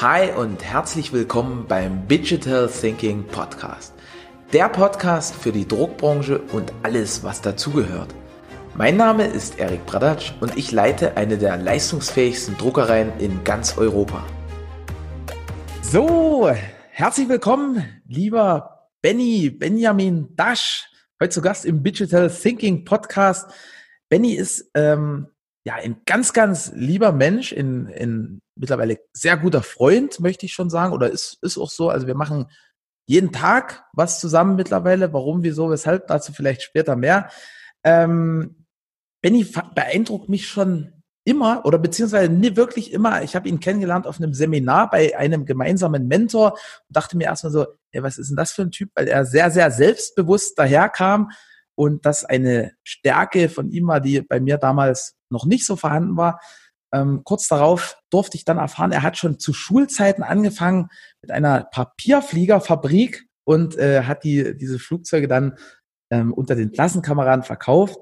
Hi und herzlich willkommen beim Digital Thinking Podcast. Der Podcast für die Druckbranche und alles, was dazugehört. Mein Name ist Erik Bradatsch und ich leite eine der leistungsfähigsten Druckereien in ganz Europa. So, herzlich willkommen, lieber Benny Benjamin Dasch, heute zu Gast im Digital Thinking Podcast. Benny ist ähm, ja ein ganz, ganz lieber Mensch, in, in mittlerweile sehr guter Freund, möchte ich schon sagen, oder ist, ist auch so. Also wir machen jeden Tag was zusammen mittlerweile. Warum, wieso, weshalb, dazu vielleicht später mehr. Ähm, Benny beeindruckt mich schon immer oder beziehungsweise nie wirklich immer. Ich habe ihn kennengelernt auf einem Seminar bei einem gemeinsamen Mentor und dachte mir erstmal so, ey, was ist denn das für ein Typ? Weil er sehr, sehr selbstbewusst daherkam und das eine Stärke von ihm war, die bei mir damals noch nicht so vorhanden war. Ähm, kurz darauf durfte ich dann erfahren, er hat schon zu Schulzeiten angefangen mit einer Papierfliegerfabrik und äh, hat die, diese Flugzeuge dann ähm, unter den Klassenkameraden verkauft,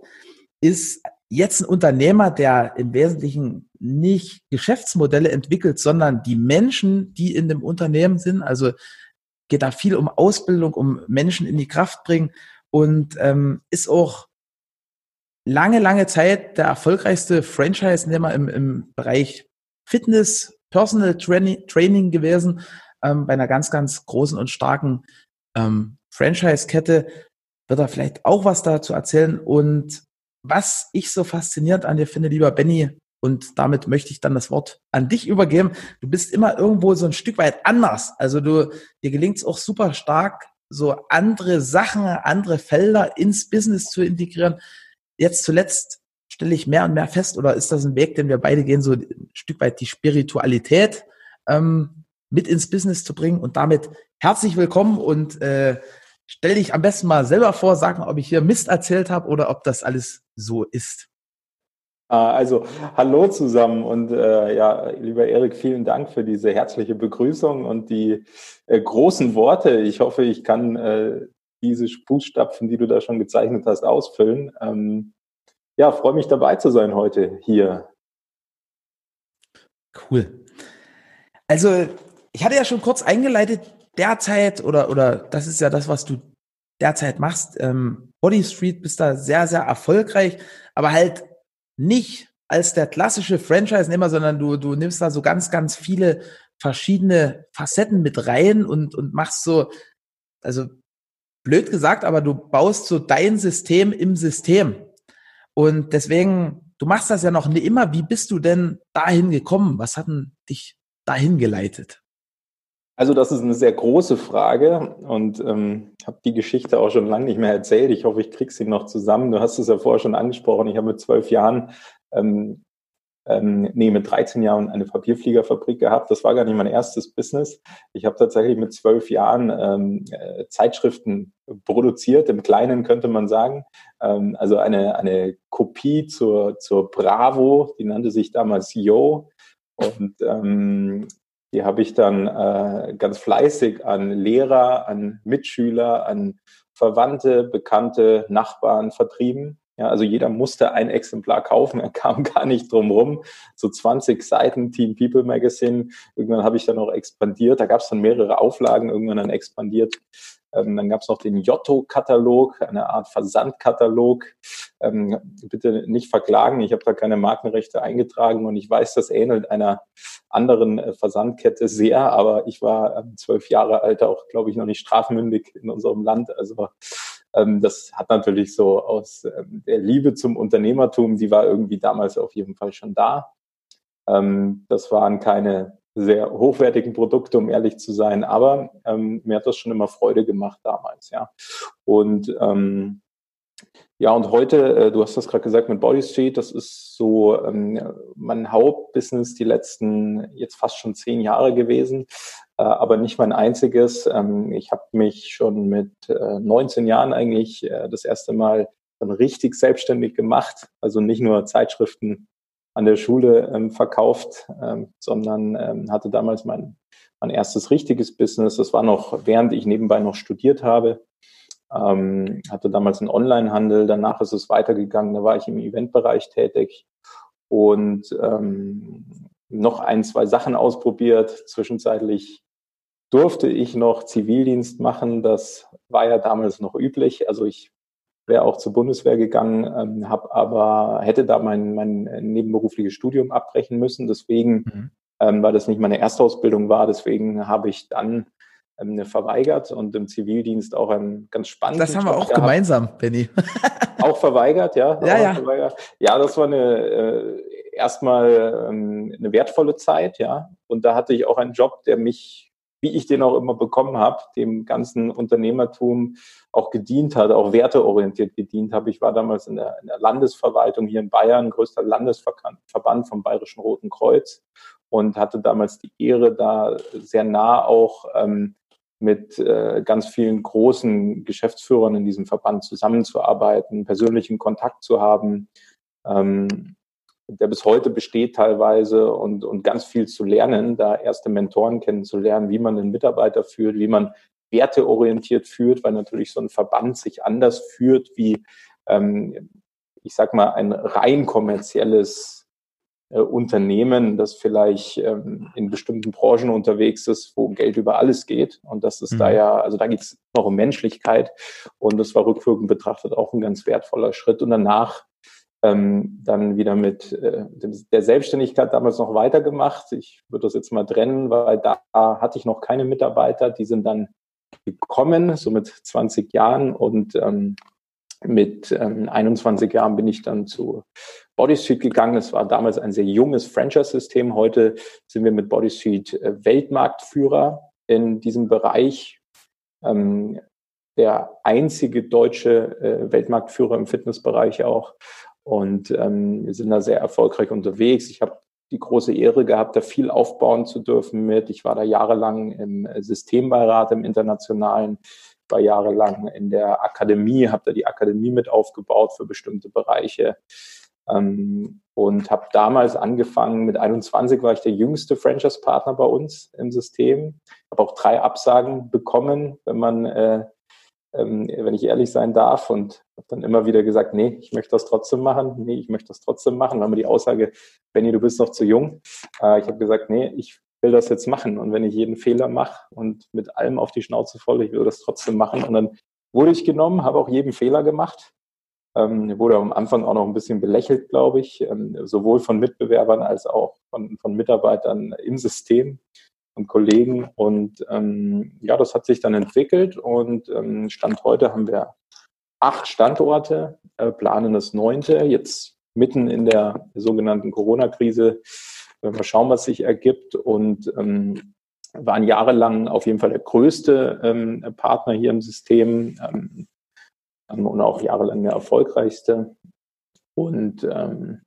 ist jetzt ein Unternehmer, der im Wesentlichen nicht Geschäftsmodelle entwickelt, sondern die Menschen, die in dem Unternehmen sind. Also geht da viel um Ausbildung, um Menschen in die Kraft bringen und ähm, ist auch lange, lange Zeit der erfolgreichste Franchise-Nehmer im, im Bereich Fitness, Personal Training, Training gewesen, ähm, bei einer ganz, ganz großen und starken ähm, Franchise-Kette. Wird er vielleicht auch was dazu erzählen. Und was ich so faszinierend an dir finde, lieber Benny, und damit möchte ich dann das Wort an dich übergeben. Du bist immer irgendwo so ein Stück weit anders. Also du, dir gelingt es auch super stark, so andere Sachen, andere Felder ins Business zu integrieren jetzt zuletzt stelle ich mehr und mehr fest, oder ist das ein Weg, den wir beide gehen, so ein Stück weit die Spiritualität ähm, mit ins Business zu bringen und damit herzlich willkommen und äh, stell dich am besten mal selber vor, sag mal, ob ich hier Mist erzählt habe oder ob das alles so ist. Ah, also, hallo zusammen und äh, ja, lieber Erik, vielen Dank für diese herzliche Begrüßung und die äh, großen Worte. Ich hoffe, ich kann äh, diese Fußstapfen, die du da schon gezeichnet hast, ausfüllen. Ähm, ja, freue mich dabei zu sein heute hier. Cool. Also, ich hatte ja schon kurz eingeleitet, derzeit, oder, oder das ist ja das, was du derzeit machst. Ähm, Body Street bist da sehr, sehr erfolgreich, aber halt nicht als der klassische Franchise-Nehmer, sondern du, du nimmst da so ganz, ganz viele verschiedene Facetten mit rein und, und machst so, also blöd gesagt, aber du baust so dein System im System. Und deswegen, du machst das ja noch immer. Wie bist du denn dahin gekommen? Was hat denn dich dahin geleitet? Also das ist eine sehr große Frage und ähm, habe die Geschichte auch schon lange nicht mehr erzählt. Ich hoffe, ich kriege sie noch zusammen. Du hast es ja vorher schon angesprochen. Ich habe mit zwölf Jahren ähm, ähm, nee, mit 13 Jahren eine Papierfliegerfabrik gehabt. Das war gar nicht mein erstes Business. Ich habe tatsächlich mit zwölf Jahren ähm, äh, Zeitschriften produziert, im Kleinen könnte man sagen. Ähm, also eine, eine Kopie zur, zur Bravo, die nannte sich damals Yo. Und ähm, die habe ich dann äh, ganz fleißig an Lehrer, an Mitschüler, an Verwandte, Bekannte, Nachbarn vertrieben. Ja, also jeder musste ein Exemplar kaufen, er kam gar nicht drum rum. So 20 Seiten Team People Magazine. Irgendwann habe ich dann auch expandiert. Da gab es dann mehrere Auflagen, irgendwann dann expandiert. Ähm, dann gab es noch den Jotto-Katalog, eine Art Versandkatalog. Ähm, bitte nicht verklagen, ich habe da keine Markenrechte eingetragen und ich weiß, das ähnelt einer anderen äh, Versandkette sehr, aber ich war ähm, zwölf Jahre alt, auch glaube ich noch nicht strafmündig in unserem Land. Also ähm, das hat natürlich so aus ähm, der Liebe zum Unternehmertum, die war irgendwie damals auf jeden Fall schon da. Ähm, das waren keine sehr hochwertigen Produkte, um ehrlich zu sein, aber ähm, mir hat das schon immer Freude gemacht damals, ja. Und ähm, ja, und heute, äh, du hast das gerade gesagt mit Body Street, das ist so ähm, mein Hauptbusiness die letzten jetzt fast schon zehn Jahre gewesen. Äh, aber nicht mein einziges. Ähm, ich habe mich schon mit 19 äh, Jahren eigentlich äh, das erste Mal dann richtig selbstständig gemacht. Also nicht nur Zeitschriften an der Schule ähm, verkauft, ähm, sondern hatte damals mein, mein erstes richtiges Business. Das war noch, während ich nebenbei noch studiert habe. hatte damals einen Online-Handel, danach ist es weitergegangen, da war ich im Eventbereich tätig und noch ein, zwei Sachen ausprobiert. Zwischenzeitlich durfte ich noch Zivildienst machen. Das war ja damals noch üblich. Also ich wäre auch zur Bundeswehr gegangen, ähm, habe aber hätte da mein, mein nebenberufliches Studium abbrechen müssen. Deswegen, mhm. ähm, weil das nicht meine Erstausbildung war, deswegen habe ich dann ähm, verweigert und im Zivildienst auch ein ganz spannendes. Das haben wir auch gehabt. gemeinsam, Benny. auch verweigert, ja. Ja, ja. Verweigert. Ja, das war eine äh, erstmal ähm, eine wertvolle Zeit, ja. Und da hatte ich auch einen Job, der mich wie ich den auch immer bekommen habe, dem ganzen Unternehmertum auch gedient hat, auch werteorientiert gedient habe. Ich war damals in der, in der Landesverwaltung hier in Bayern, größter Landesverband vom Bayerischen Roten Kreuz und hatte damals die Ehre, da sehr nah auch ähm, mit äh, ganz vielen großen Geschäftsführern in diesem Verband zusammenzuarbeiten, persönlichen Kontakt zu haben. Ähm, der bis heute besteht teilweise und, und ganz viel zu lernen, da erste Mentoren kennenzulernen, wie man einen Mitarbeiter führt, wie man werteorientiert führt, weil natürlich so ein Verband sich anders führt wie, ähm, ich sag mal, ein rein kommerzielles äh, Unternehmen, das vielleicht ähm, in bestimmten Branchen unterwegs ist, wo Geld über alles geht. Und das ist mhm. da ja, also da geht es noch um Menschlichkeit. Und das war rückwirkend betrachtet auch ein ganz wertvoller Schritt. Und danach ähm, dann wieder mit äh, der Selbstständigkeit damals noch weitergemacht. Ich würde das jetzt mal trennen, weil da hatte ich noch keine Mitarbeiter. Die sind dann gekommen, so mit 20 Jahren und ähm, mit ähm, 21 Jahren bin ich dann zu Bodysuit gegangen. Es war damals ein sehr junges Franchise-System. Heute sind wir mit Bodysuit äh, Weltmarktführer in diesem Bereich. Ähm, der einzige deutsche äh, Weltmarktführer im Fitnessbereich auch. Und ähm, wir sind da sehr erfolgreich unterwegs. Ich habe die große Ehre gehabt, da viel aufbauen zu dürfen mit. Ich war da jahrelang im Systembeirat im Internationalen, war jahrelang in der Akademie, habe da die Akademie mit aufgebaut für bestimmte Bereiche. Ähm, und habe damals angefangen, mit 21 war ich der jüngste Franchise-Partner bei uns im System. Habe auch drei Absagen bekommen, wenn man äh, ähm, wenn ich ehrlich sein darf. Und habe dann immer wieder gesagt, nee, ich möchte das trotzdem machen. Nee, ich möchte das trotzdem machen. Dann haben wir die Aussage, Benny, du bist noch zu jung. Äh, ich habe gesagt, nee, ich will das jetzt machen. Und wenn ich jeden Fehler mache und mit allem auf die Schnauze voll, ich will das trotzdem machen. Und dann wurde ich genommen, habe auch jeden Fehler gemacht. Ähm, wurde am Anfang auch noch ein bisschen belächelt, glaube ich, ähm, sowohl von Mitbewerbern als auch von, von Mitarbeitern im System und Kollegen. Und ähm, ja, das hat sich dann entwickelt und ähm, Stand heute haben wir acht Standorte, äh, planen das neunte, jetzt mitten in der sogenannten Corona-Krise. Wenn wir schauen, was sich ergibt und ähm, waren jahrelang auf jeden Fall der größte ähm, Partner hier im System ähm, und auch jahrelang der erfolgreichste. Und ähm,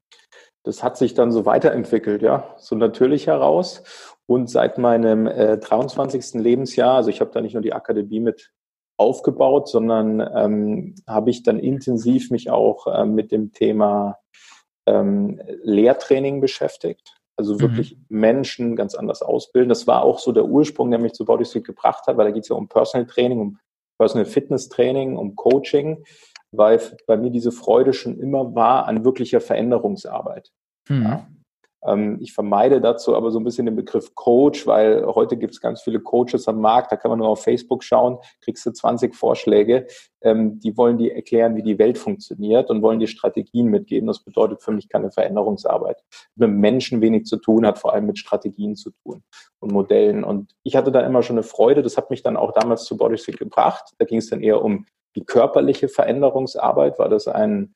das hat sich dann so weiterentwickelt, ja, so natürlich heraus. Und seit meinem äh, 23. Lebensjahr, also ich habe da nicht nur die Akademie mit aufgebaut, sondern ähm, habe ich dann intensiv mich auch äh, mit dem Thema ähm, Lehrtraining beschäftigt. Also mhm. wirklich mhm. Menschen ganz anders ausbilden. Das war auch so der Ursprung, der mich zu Bodysuit gebracht hat, weil da geht es ja um Personal Training, um Personal Fitness Training, um Coaching, weil bei mir diese Freude schon immer war an wirklicher Veränderungsarbeit. Mhm. Ja. Ähm, ich vermeide dazu aber so ein bisschen den Begriff Coach, weil heute gibt es ganz viele Coaches am Markt, da kann man nur auf Facebook schauen, kriegst du 20 Vorschläge, ähm, die wollen dir erklären, wie die Welt funktioniert und wollen dir Strategien mitgeben. Das bedeutet für mich keine Veränderungsarbeit. Mit Menschen wenig zu tun, hat vor allem mit Strategien zu tun und Modellen. Und ich hatte da immer schon eine Freude, das hat mich dann auch damals zu Bodystick gebracht. Da ging es dann eher um die körperliche Veränderungsarbeit, weil das ein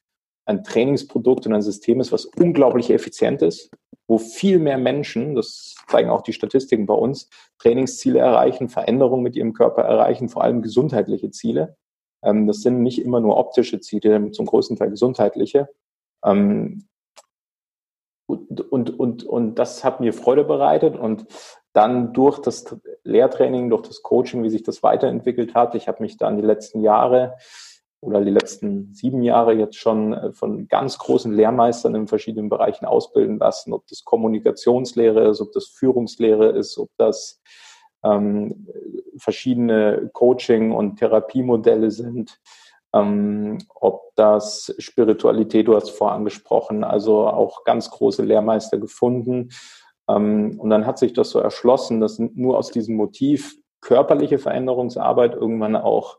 ein Trainingsprodukt und ein System ist, was unglaublich effizient ist, wo viel mehr Menschen, das zeigen auch die Statistiken bei uns, Trainingsziele erreichen, Veränderungen mit ihrem Körper erreichen, vor allem gesundheitliche Ziele. Ähm, das sind nicht immer nur optische Ziele, zum größten Teil gesundheitliche. Ähm, und, und, und, und das hat mir Freude bereitet und dann durch das Lehrtraining, durch das Coaching, wie sich das weiterentwickelt hat. Ich habe mich dann die letzten Jahre oder die letzten sieben Jahre jetzt schon äh, von ganz großen Lehrmeistern in verschiedenen Bereichen ausbilden lassen, ob das Kommunikationslehre ist, ob das Führungslehre ist, ob das ähm, verschiedene Coaching- und Therapiemodelle sind, ähm, ob das Spiritualität, du hast vorangesprochen, also auch ganz große Lehrmeister gefunden. Ähm, und dann hat sich das so erschlossen, dass nur aus diesem Motiv körperliche Veränderungsarbeit irgendwann auch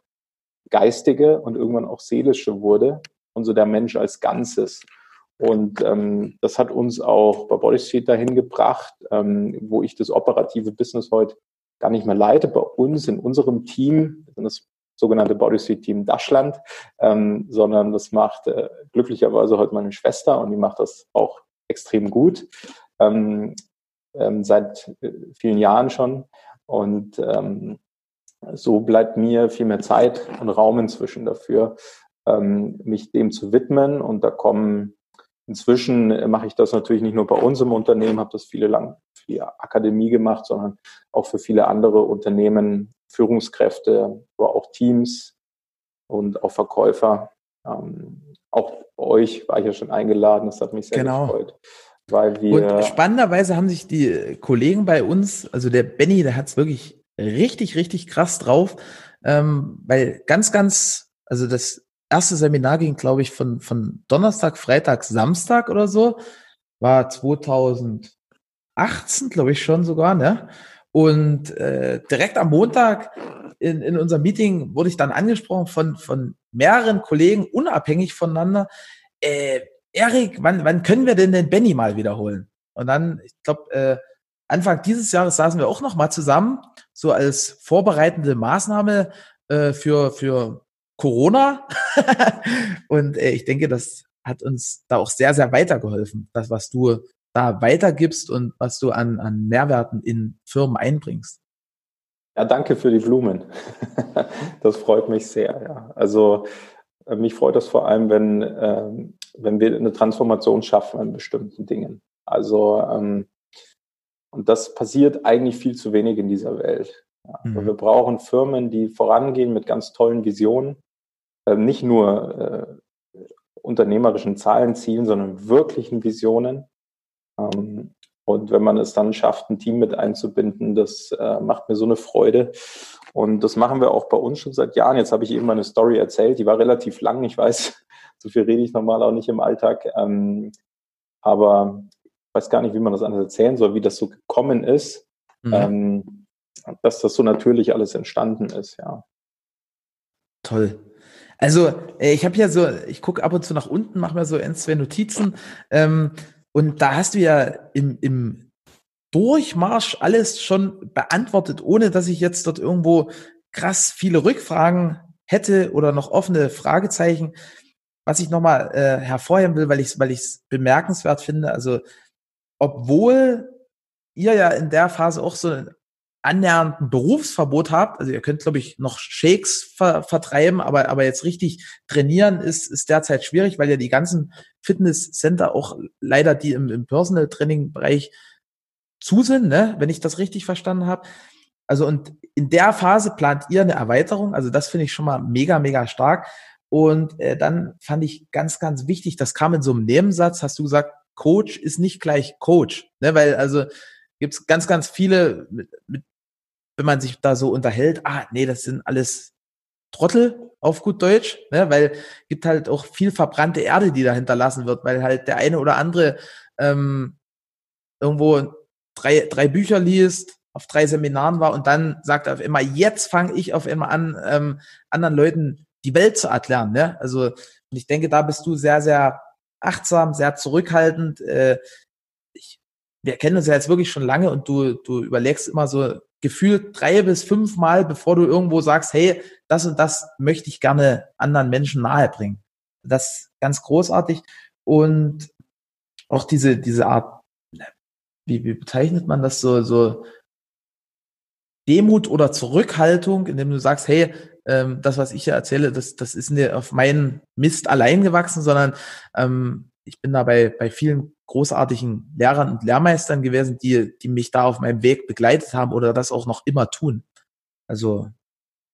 geistige und irgendwann auch seelische wurde und so der Mensch als Ganzes. Und ähm, das hat uns auch bei Body Street dahin gebracht, ähm, wo ich das operative Business heute gar nicht mehr leite. Bei uns in unserem Team, das sogenannte Body Street Team Daschland, ähm, sondern das macht äh, glücklicherweise heute meine Schwester und die macht das auch extrem gut. Ähm, ähm, seit äh, vielen Jahren schon. Und ähm, so bleibt mir viel mehr Zeit und Raum inzwischen dafür, ähm, mich dem zu widmen. Und da kommen inzwischen mache ich das natürlich nicht nur bei uns im Unternehmen, habe das viele lang für die Akademie gemacht, sondern auch für viele andere Unternehmen, Führungskräfte, aber auch Teams und auch Verkäufer. Ähm, auch bei euch war ich ja schon eingeladen, das hat mich sehr genau. gefreut. Weil wir und spannenderweise haben sich die Kollegen bei uns, also der Benny, der hat es wirklich richtig, richtig krass drauf, ähm, weil ganz, ganz, also das erste Seminar ging, glaube ich, von, von Donnerstag, Freitag, Samstag oder so, war 2018, glaube ich schon sogar, ne? Und äh, direkt am Montag in, in unserem Meeting wurde ich dann angesprochen von, von mehreren Kollegen, unabhängig voneinander, äh, Erik, wann, wann können wir denn den Benny mal wiederholen? Und dann, ich glaube, äh, Anfang dieses Jahres saßen wir auch noch mal zusammen, so als vorbereitende Maßnahme äh, für, für Corona. und äh, ich denke, das hat uns da auch sehr, sehr weitergeholfen, das, was du da weitergibst und was du an, an Mehrwerten in Firmen einbringst. Ja, danke für die Blumen. das freut mich sehr. Ja. Also äh, mich freut das vor allem, wenn, äh, wenn wir eine Transformation schaffen in bestimmten Dingen. Also ähm, und das passiert eigentlich viel zu wenig in dieser Welt. Ja. Mhm. Wir brauchen Firmen, die vorangehen mit ganz tollen Visionen, äh, nicht nur äh, unternehmerischen Zahlen zielen, sondern wirklichen Visionen. Ähm, und wenn man es dann schafft, ein Team mit einzubinden, das äh, macht mir so eine Freude. Und das machen wir auch bei uns schon seit Jahren. Jetzt habe ich eben meine Story erzählt, die war relativ lang. Ich weiß, so viel rede ich normal auch nicht im Alltag. Ähm, aber weiß gar nicht, wie man das anders erzählen soll, wie das so gekommen ist, mhm. ähm, dass das so natürlich alles entstanden ist, ja. Toll. Also äh, ich habe ja so, ich gucke ab und zu nach unten, mache mir so ein, zwei Notizen ähm, und da hast du ja im, im Durchmarsch alles schon beantwortet, ohne dass ich jetzt dort irgendwo krass viele Rückfragen hätte oder noch offene Fragezeichen. Was ich nochmal äh, hervorheben will, weil ich es weil ich's bemerkenswert finde, also obwohl ihr ja in der Phase auch so annähernd ein Berufsverbot habt, also ihr könnt, glaube ich, noch Shakes ver vertreiben, aber, aber jetzt richtig trainieren ist, ist derzeit schwierig, weil ja die ganzen Fitnesscenter auch leider die im, im Personal Training Bereich zu sind, ne? wenn ich das richtig verstanden habe. Also und in der Phase plant ihr eine Erweiterung, also das finde ich schon mal mega, mega stark. Und äh, dann fand ich ganz, ganz wichtig, das kam in so einem Nebensatz, hast du gesagt, Coach ist nicht gleich Coach, ne? weil also gibt es ganz, ganz viele mit, mit wenn man sich da so unterhält, ah, nee, das sind alles Trottel auf gut Deutsch, ne, weil gibt halt auch viel verbrannte Erde, die da hinterlassen wird, weil halt der eine oder andere ähm, irgendwo drei, drei Bücher liest, auf drei Seminaren war und dann sagt auf einmal, jetzt fange ich auf einmal an, ähm, anderen Leuten die Welt zu erklären. Ne? Also und ich denke, da bist du sehr, sehr achtsam, sehr zurückhaltend. Äh, ich, wir kennen uns ja jetzt wirklich schon lange und du, du überlegst immer so, gefühlt drei bis fünf Mal, bevor du irgendwo sagst, hey, das und das möchte ich gerne anderen Menschen nahebringen. Das ist ganz großartig. Und auch diese, diese Art, wie, wie bezeichnet man das so, so Demut oder Zurückhaltung, indem du sagst, hey, ähm, das, was ich hier erzähle, das, das ist nicht auf meinen Mist allein gewachsen, sondern ähm, ich bin da bei, bei vielen großartigen Lehrern und Lehrmeistern gewesen, die, die mich da auf meinem Weg begleitet haben oder das auch noch immer tun. Also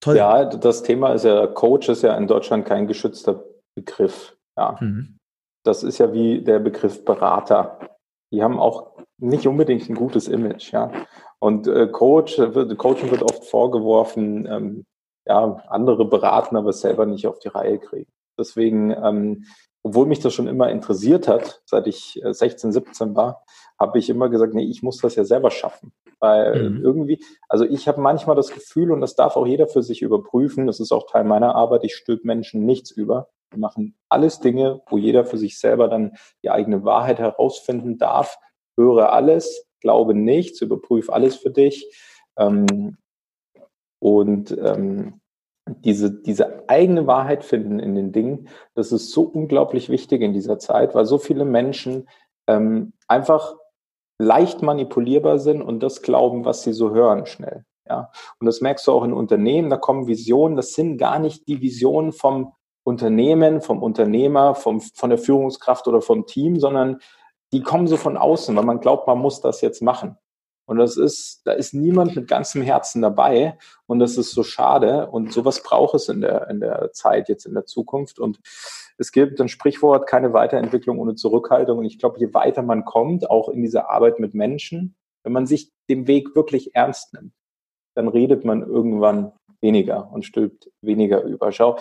toll. Ja, das Thema ist ja, Coach ist ja in Deutschland kein geschützter Begriff. Ja. Mhm. Das ist ja wie der Begriff Berater. Die haben auch nicht unbedingt ein gutes Image, ja. Und äh, Coach, wird, Coaching wird oft vorgeworfen, ähm, ja, andere beraten, aber selber nicht auf die Reihe kriegen. Deswegen ähm, obwohl mich das schon immer interessiert hat, seit ich 16, äh, 17 war, habe ich immer gesagt, nee, ich muss das ja selber schaffen. Weil mhm. irgendwie, also ich habe manchmal das Gefühl, und das darf auch jeder für sich überprüfen, das ist auch Teil meiner Arbeit, ich stülpe Menschen nichts über. Wir machen alles Dinge, wo jeder für sich selber dann die eigene Wahrheit herausfinden darf. Höre alles, glaube nichts, überprüfe alles für dich. Ähm, und ähm, diese, diese eigene Wahrheit finden in den Dingen, das ist so unglaublich wichtig in dieser Zeit, weil so viele Menschen ähm, einfach leicht manipulierbar sind und das glauben, was sie so hören schnell. Ja, und das merkst du auch in Unternehmen, da kommen Visionen, das sind gar nicht die Visionen vom Unternehmen, vom Unternehmer, vom, von der Führungskraft oder vom Team, sondern die kommen so von außen, weil man glaubt, man muss das jetzt machen. Und das ist, da ist niemand mit ganzem Herzen dabei. Und das ist so schade. Und sowas braucht es in der, in der Zeit, jetzt in der Zukunft. Und es gibt ein Sprichwort, keine Weiterentwicklung ohne Zurückhaltung. Und ich glaube, je weiter man kommt, auch in dieser Arbeit mit Menschen, wenn man sich dem Weg wirklich ernst nimmt, dann redet man irgendwann weniger und stülpt weniger über. Schau,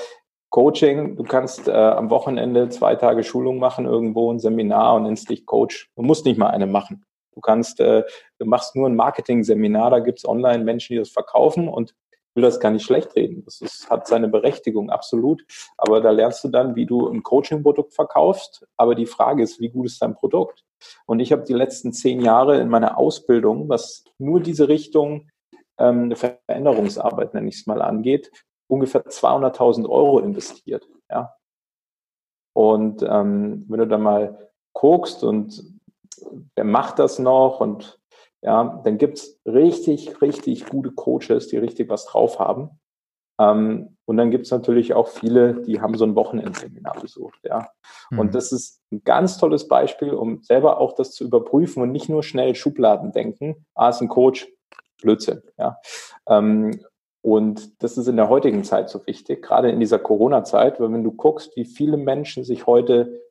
Coaching, du kannst äh, am Wochenende zwei Tage Schulung machen, irgendwo ein Seminar und nennst dich Coach. Du musst nicht mal eine machen. Du kannst, äh, du machst nur ein Marketing-Seminar, da gibt's online Menschen, die das verkaufen und will das gar nicht schlecht reden. Das ist, hat seine Berechtigung, absolut. Aber da lernst du dann, wie du ein Coaching-Produkt verkaufst. Aber die Frage ist, wie gut ist dein Produkt? Und ich habe die letzten zehn Jahre in meiner Ausbildung, was nur diese Richtung ähm, Veränderungsarbeit, nenne ich es mal, angeht, ungefähr 200.000 Euro investiert. Ja. Und ähm, wenn du da mal guckst und wer macht das noch und ja, dann gibt's richtig, richtig gute Coaches, die richtig was drauf haben. Ähm, und dann gibt's natürlich auch viele, die haben so ein Wochenendseminar besucht, ja. Mhm. Und das ist ein ganz tolles Beispiel, um selber auch das zu überprüfen und nicht nur schnell Schubladen denken. Ah, ist ein Coach, Blödsinn, ja. Ähm, und das ist in der heutigen Zeit so wichtig, gerade in dieser Corona-Zeit, weil wenn du guckst, wie viele Menschen sich heute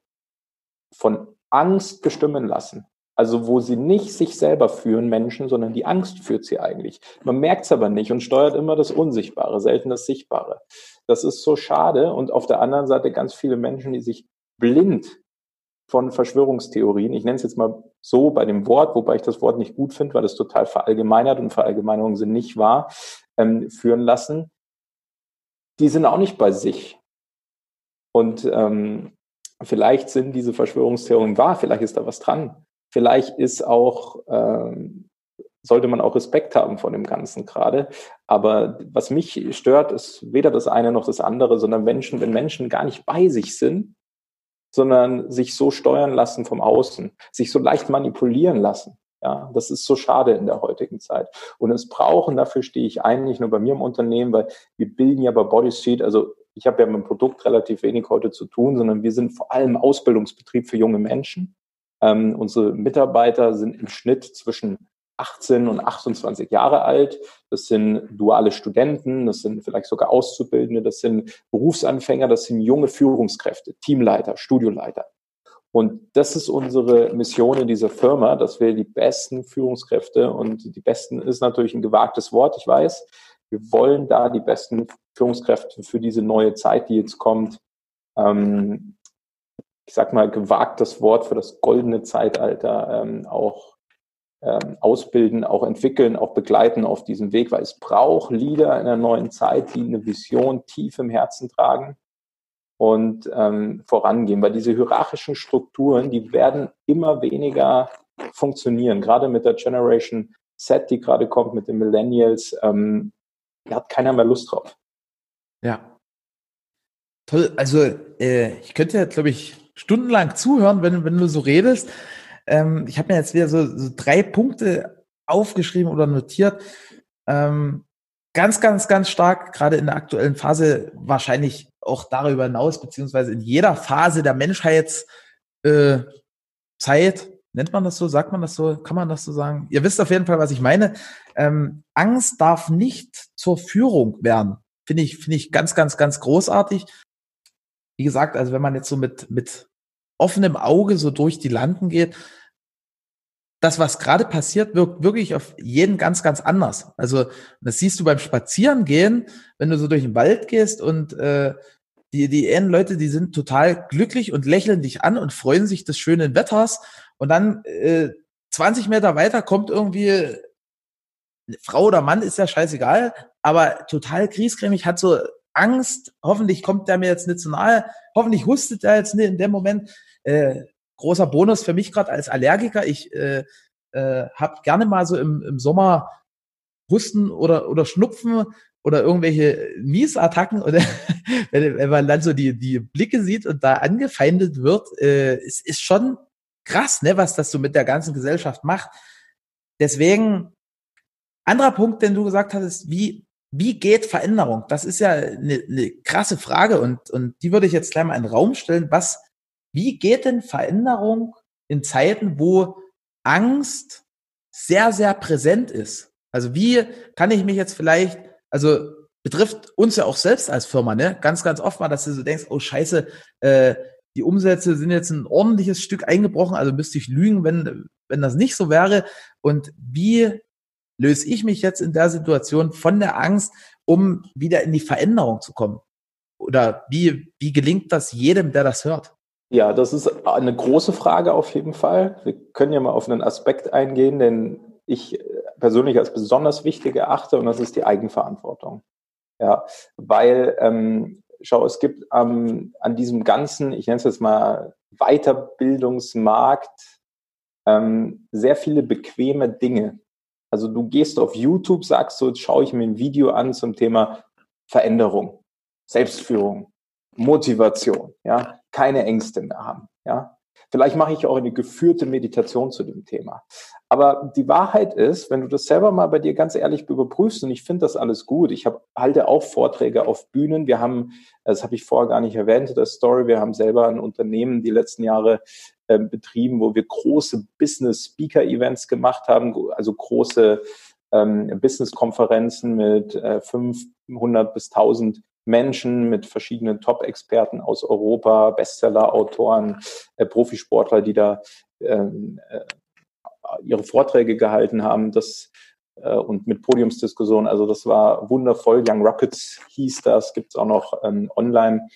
von Angst bestimmen lassen. Also wo sie nicht sich selber führen, Menschen, sondern die Angst führt sie eigentlich. Man merkt es aber nicht und steuert immer das Unsichtbare, selten das Sichtbare. Das ist so schade. Und auf der anderen Seite ganz viele Menschen, die sich blind von Verschwörungstheorien, ich nenne es jetzt mal so bei dem Wort, wobei ich das Wort nicht gut finde, weil es total verallgemeinert und Verallgemeinerungen sind nicht wahr, ähm, führen lassen, die sind auch nicht bei sich. Und ähm, Vielleicht sind diese Verschwörungstheorien wahr, vielleicht ist da was dran. Vielleicht ist auch, ähm, sollte man auch Respekt haben vor dem Ganzen gerade. Aber was mich stört, ist weder das eine noch das andere, sondern Menschen, wenn Menschen gar nicht bei sich sind, sondern sich so steuern lassen vom Außen, sich so leicht manipulieren lassen. Ja, das ist so schade in der heutigen Zeit. Und es brauchen, dafür stehe ich ein, nicht nur bei mir im Unternehmen, weil wir bilden ja bei Bodysuit, also ich habe ja mit dem Produkt relativ wenig heute zu tun, sondern wir sind vor allem Ausbildungsbetrieb für junge Menschen. Ähm, unsere Mitarbeiter sind im Schnitt zwischen 18 und 28 Jahre alt. Das sind duale Studenten, das sind vielleicht sogar Auszubildende, das sind Berufsanfänger, das sind junge Führungskräfte, Teamleiter, Studioleiter. Und das ist unsere Mission in dieser Firma, dass wir die besten Führungskräfte und die besten ist natürlich ein gewagtes Wort, ich weiß, wir wollen da die besten Führungskräfte für diese neue Zeit, die jetzt kommt, ähm, ich sag mal, gewagt das Wort für das goldene Zeitalter ähm, auch ähm, ausbilden, auch entwickeln, auch begleiten auf diesem Weg, weil es braucht Leader in der neuen Zeit, die eine Vision tief im Herzen tragen und ähm, vorangehen, weil diese hierarchischen Strukturen, die werden immer weniger funktionieren, gerade mit der Generation Z, die gerade kommt, mit den Millennials, ähm, da hat keiner mehr Lust drauf. Ja. Toll. Also, äh, ich könnte ja, glaube ich, stundenlang zuhören, wenn, wenn du so redest. Ähm, ich habe mir jetzt wieder so, so drei Punkte aufgeschrieben oder notiert. Ähm, ganz, ganz, ganz stark, gerade in der aktuellen Phase, wahrscheinlich auch darüber hinaus, beziehungsweise in jeder Phase der Menschheitszeit, äh, nennt man das so, sagt man das so, kann man das so sagen? Ihr wisst auf jeden Fall, was ich meine. Ähm, Angst darf nicht zur Führung werden. Finde ich, finde ich ganz, ganz, ganz großartig. Wie gesagt, also wenn man jetzt so mit, mit offenem Auge so durch die Landen geht, das, was gerade passiert, wirkt wirklich auf jeden ganz, ganz anders. Also das siehst du beim Spazierengehen, wenn du so durch den Wald gehst und äh, die, die einen Leute, die sind total glücklich und lächeln dich an und freuen sich des schönen Wetters. Und dann äh, 20 Meter weiter kommt irgendwie Frau oder Mann, ist ja scheißegal, aber total kriescremig, hat so Angst, hoffentlich kommt der mir jetzt nicht zu nahe, hoffentlich hustet der jetzt nicht in dem Moment. Äh, großer Bonus für mich gerade als Allergiker. Ich äh, äh, habe gerne mal so im, im Sommer Husten oder, oder Schnupfen oder irgendwelche Niesattacken oder wenn, wenn man dann so die, die Blicke sieht und da angefeindet wird, äh, es ist schon krass, ne, was das so mit der ganzen Gesellschaft macht. Deswegen, anderer Punkt, den du gesagt hast, wie, wie geht Veränderung? Das ist ja eine, eine krasse Frage und, und die würde ich jetzt gleich mal in den Raum stellen. Was, wie geht denn Veränderung in Zeiten, wo Angst sehr, sehr präsent ist? Also wie kann ich mich jetzt vielleicht, also betrifft uns ja auch selbst als Firma, ne? Ganz, ganz oft mal, dass du so denkst, oh Scheiße, äh, die Umsätze sind jetzt ein ordentliches Stück eingebrochen, also müsste ich lügen, wenn, wenn das nicht so wäre. Und wie löse ich mich jetzt in der Situation von der Angst, um wieder in die Veränderung zu kommen? Oder wie, wie gelingt das jedem, der das hört? Ja, das ist eine große Frage auf jeden Fall. Wir können ja mal auf einen Aspekt eingehen, den ich persönlich als besonders wichtig erachte, und das ist die Eigenverantwortung. Ja, weil ähm, schau, es gibt ähm, an diesem ganzen, ich nenne es jetzt mal Weiterbildungsmarkt, ähm, sehr viele bequeme Dinge. Also du gehst auf YouTube, sagst so, jetzt schaue ich mir ein Video an zum Thema Veränderung, Selbstführung, Motivation, ja, keine Ängste mehr haben, ja. Vielleicht mache ich auch eine geführte Meditation zu dem Thema. Aber die Wahrheit ist, wenn du das selber mal bei dir ganz ehrlich überprüfst, und ich finde das alles gut, ich hab, halte auch Vorträge auf Bühnen. Wir haben, das habe ich vorher gar nicht erwähnt, das Story, wir haben selber ein Unternehmen die letzten Jahre äh, betrieben, wo wir große Business-Speaker-Events gemacht haben, also große ähm, Business-Konferenzen mit äh, 500 bis 1000 Menschen mit verschiedenen Top-Experten aus Europa, Bestseller-Autoren, äh, Profisportler, die da ähm, äh, ihre Vorträge gehalten haben. Das äh, und mit Podiumsdiskussionen. Also das war wundervoll. Young Rockets hieß das, gibt's auch noch ähm, online.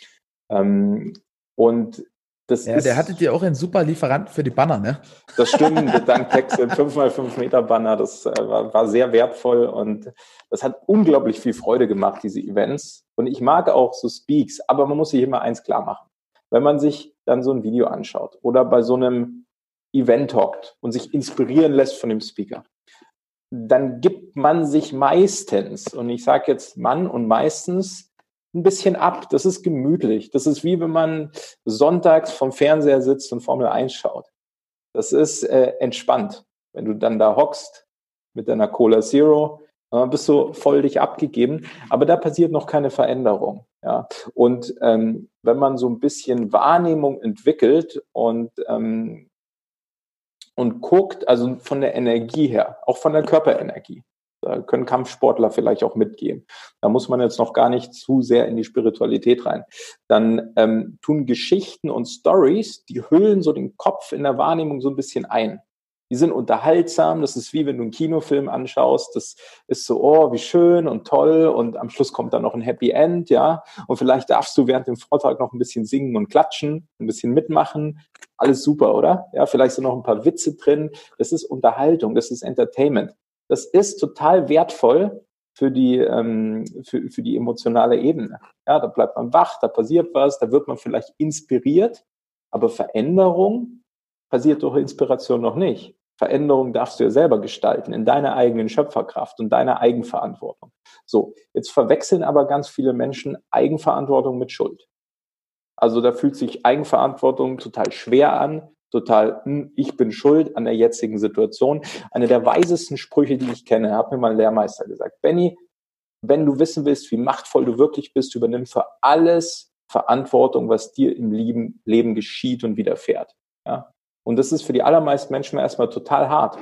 Ähm, und das ja, ist, der hatte dir auch einen super Lieferanten für die Banner, ne? Das stimmt, dank Text 5x5 Meter Banner, das äh, war, war sehr wertvoll und das hat unglaublich viel Freude gemacht, diese Events. Und ich mag auch so Speaks, aber man muss sich immer eins klar machen. Wenn man sich dann so ein Video anschaut oder bei so einem Event hockt und sich inspirieren lässt von dem Speaker, dann gibt man sich meistens, und ich sage jetzt Mann und meistens, ein bisschen ab. Das ist gemütlich. Das ist wie wenn man sonntags vom Fernseher sitzt und Formel 1 schaut. Das ist äh, entspannt. Wenn du dann da hockst mit deiner Cola Zero, äh, bist du voll dich abgegeben. Aber da passiert noch keine Veränderung. Ja. Und ähm, wenn man so ein bisschen Wahrnehmung entwickelt und ähm, und guckt, also von der Energie her, auch von der Körperenergie. Da können Kampfsportler vielleicht auch mitgehen. Da muss man jetzt noch gar nicht zu sehr in die Spiritualität rein. Dann ähm, tun Geschichten und Stories, die hüllen so den Kopf in der Wahrnehmung so ein bisschen ein. Die sind unterhaltsam. Das ist wie wenn du einen Kinofilm anschaust. Das ist so, oh, wie schön und toll. Und am Schluss kommt dann noch ein Happy End, ja. Und vielleicht darfst du während dem Vortrag noch ein bisschen singen und klatschen, ein bisschen mitmachen. Alles super, oder? Ja, vielleicht sind noch ein paar Witze drin. Das ist Unterhaltung. Das ist Entertainment. Das ist total wertvoll für die, ähm, für, für die emotionale Ebene. Ja, da bleibt man wach, da passiert was, da wird man vielleicht inspiriert. Aber Veränderung passiert durch Inspiration noch nicht. Veränderung darfst du ja selber gestalten in deiner eigenen Schöpferkraft und deiner Eigenverantwortung. So, jetzt verwechseln aber ganz viele Menschen Eigenverantwortung mit Schuld. Also da fühlt sich Eigenverantwortung total schwer an, total, hm, ich bin schuld an der jetzigen Situation. Eine der weisesten Sprüche, die ich kenne, hat mir mein Lehrmeister gesagt. Benny, wenn du wissen willst, wie machtvoll du wirklich bist, übernimm für alles Verantwortung, was dir im Leben, geschieht und widerfährt. Ja? Und das ist für die allermeisten Menschen erstmal total hart,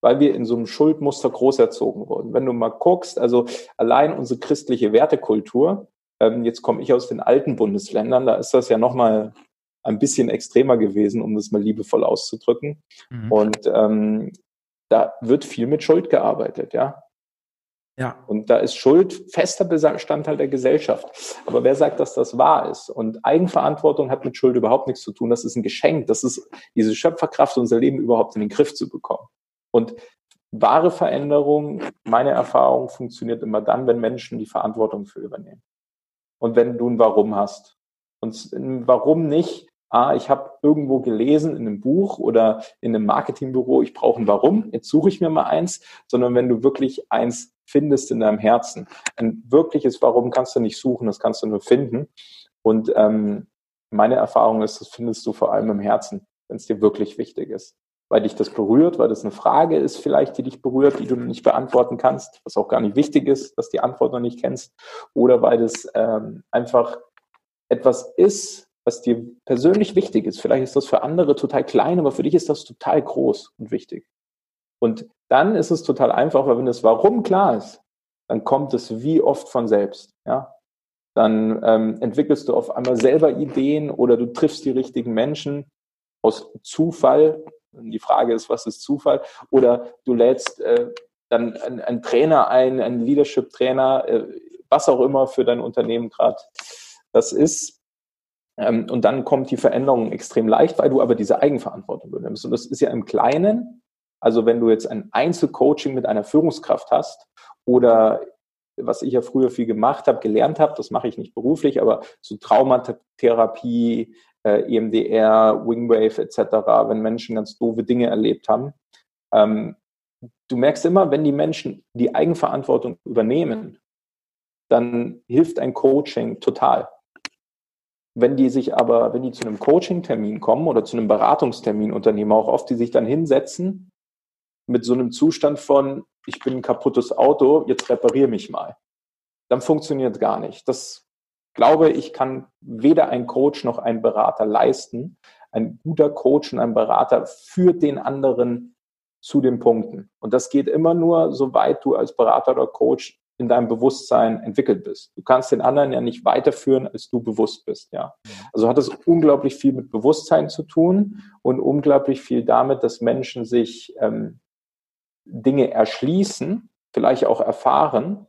weil wir in so einem Schuldmuster großerzogen wurden. Wenn du mal guckst, also allein unsere christliche Wertekultur, ähm, jetzt komme ich aus den alten Bundesländern, da ist das ja nochmal ein bisschen extremer gewesen, um das mal liebevoll auszudrücken. Mhm. Und ähm, da wird viel mit Schuld gearbeitet, ja. Ja. Und da ist Schuld fester Bestandteil der Gesellschaft. Aber wer sagt, dass das wahr ist? Und Eigenverantwortung hat mit Schuld überhaupt nichts zu tun. Das ist ein Geschenk. Das ist diese Schöpferkraft, unser Leben überhaupt in den Griff zu bekommen. Und wahre Veränderung, meine Erfahrung, funktioniert immer dann, wenn Menschen die Verantwortung für übernehmen. Und wenn du ein Warum hast. Und ein Warum nicht, ah, ich habe irgendwo gelesen in einem Buch oder in einem Marketingbüro, ich brauche ein Warum, jetzt suche ich mir mal eins, sondern wenn du wirklich eins findest in deinem Herzen. Ein wirkliches Warum kannst du nicht suchen, das kannst du nur finden. Und ähm, meine Erfahrung ist, das findest du vor allem im Herzen, wenn es dir wirklich wichtig ist. Weil dich das berührt, weil das eine Frage ist vielleicht, die dich berührt, die du nicht beantworten kannst, was auch gar nicht wichtig ist, dass die Antwort noch nicht kennst. Oder weil das ähm, einfach etwas ist, was dir persönlich wichtig ist. Vielleicht ist das für andere total klein, aber für dich ist das total groß und wichtig. Und dann ist es total einfach, weil wenn das Warum klar ist, dann kommt es wie oft von selbst. Ja? Dann ähm, entwickelst du auf einmal selber Ideen oder du triffst die richtigen Menschen aus Zufall. Die Frage ist, was ist Zufall? Oder du lädst äh, dann einen, Trainer ein, einen Leadership-Trainer, äh, was auch immer für dein Unternehmen gerade das ist. Ähm, und dann kommt die Veränderung extrem leicht, weil du aber diese Eigenverantwortung übernimmst. Und das ist ja im Kleinen, also wenn du jetzt ein Einzelcoaching mit einer Führungskraft hast oder was ich ja früher viel gemacht habe, gelernt habe, das mache ich nicht beruflich, aber so Traumatherapie, äh, EMDR, Wingwave etc., wenn Menschen ganz doofe Dinge erlebt haben. Ähm, du merkst immer, wenn die Menschen die Eigenverantwortung übernehmen, dann hilft ein Coaching total. Wenn die sich aber, wenn die zu einem Coaching-Termin kommen oder zu einem Beratungstermin Unternehmer auch oft, die sich dann hinsetzen mit so einem Zustand von, ich bin ein kaputtes Auto, jetzt repariere mich mal. Dann funktioniert gar nicht. Das glaube ich, kann weder ein Coach noch ein Berater leisten. Ein guter Coach und ein Berater führt den anderen zu den Punkten. Und das geht immer nur, soweit du als Berater oder Coach in deinem Bewusstsein entwickelt bist. Du kannst den anderen ja nicht weiterführen, als du bewusst bist, ja. Also hat es unglaublich viel mit Bewusstsein zu tun und unglaublich viel damit, dass Menschen sich ähm, Dinge erschließen, vielleicht auch erfahren,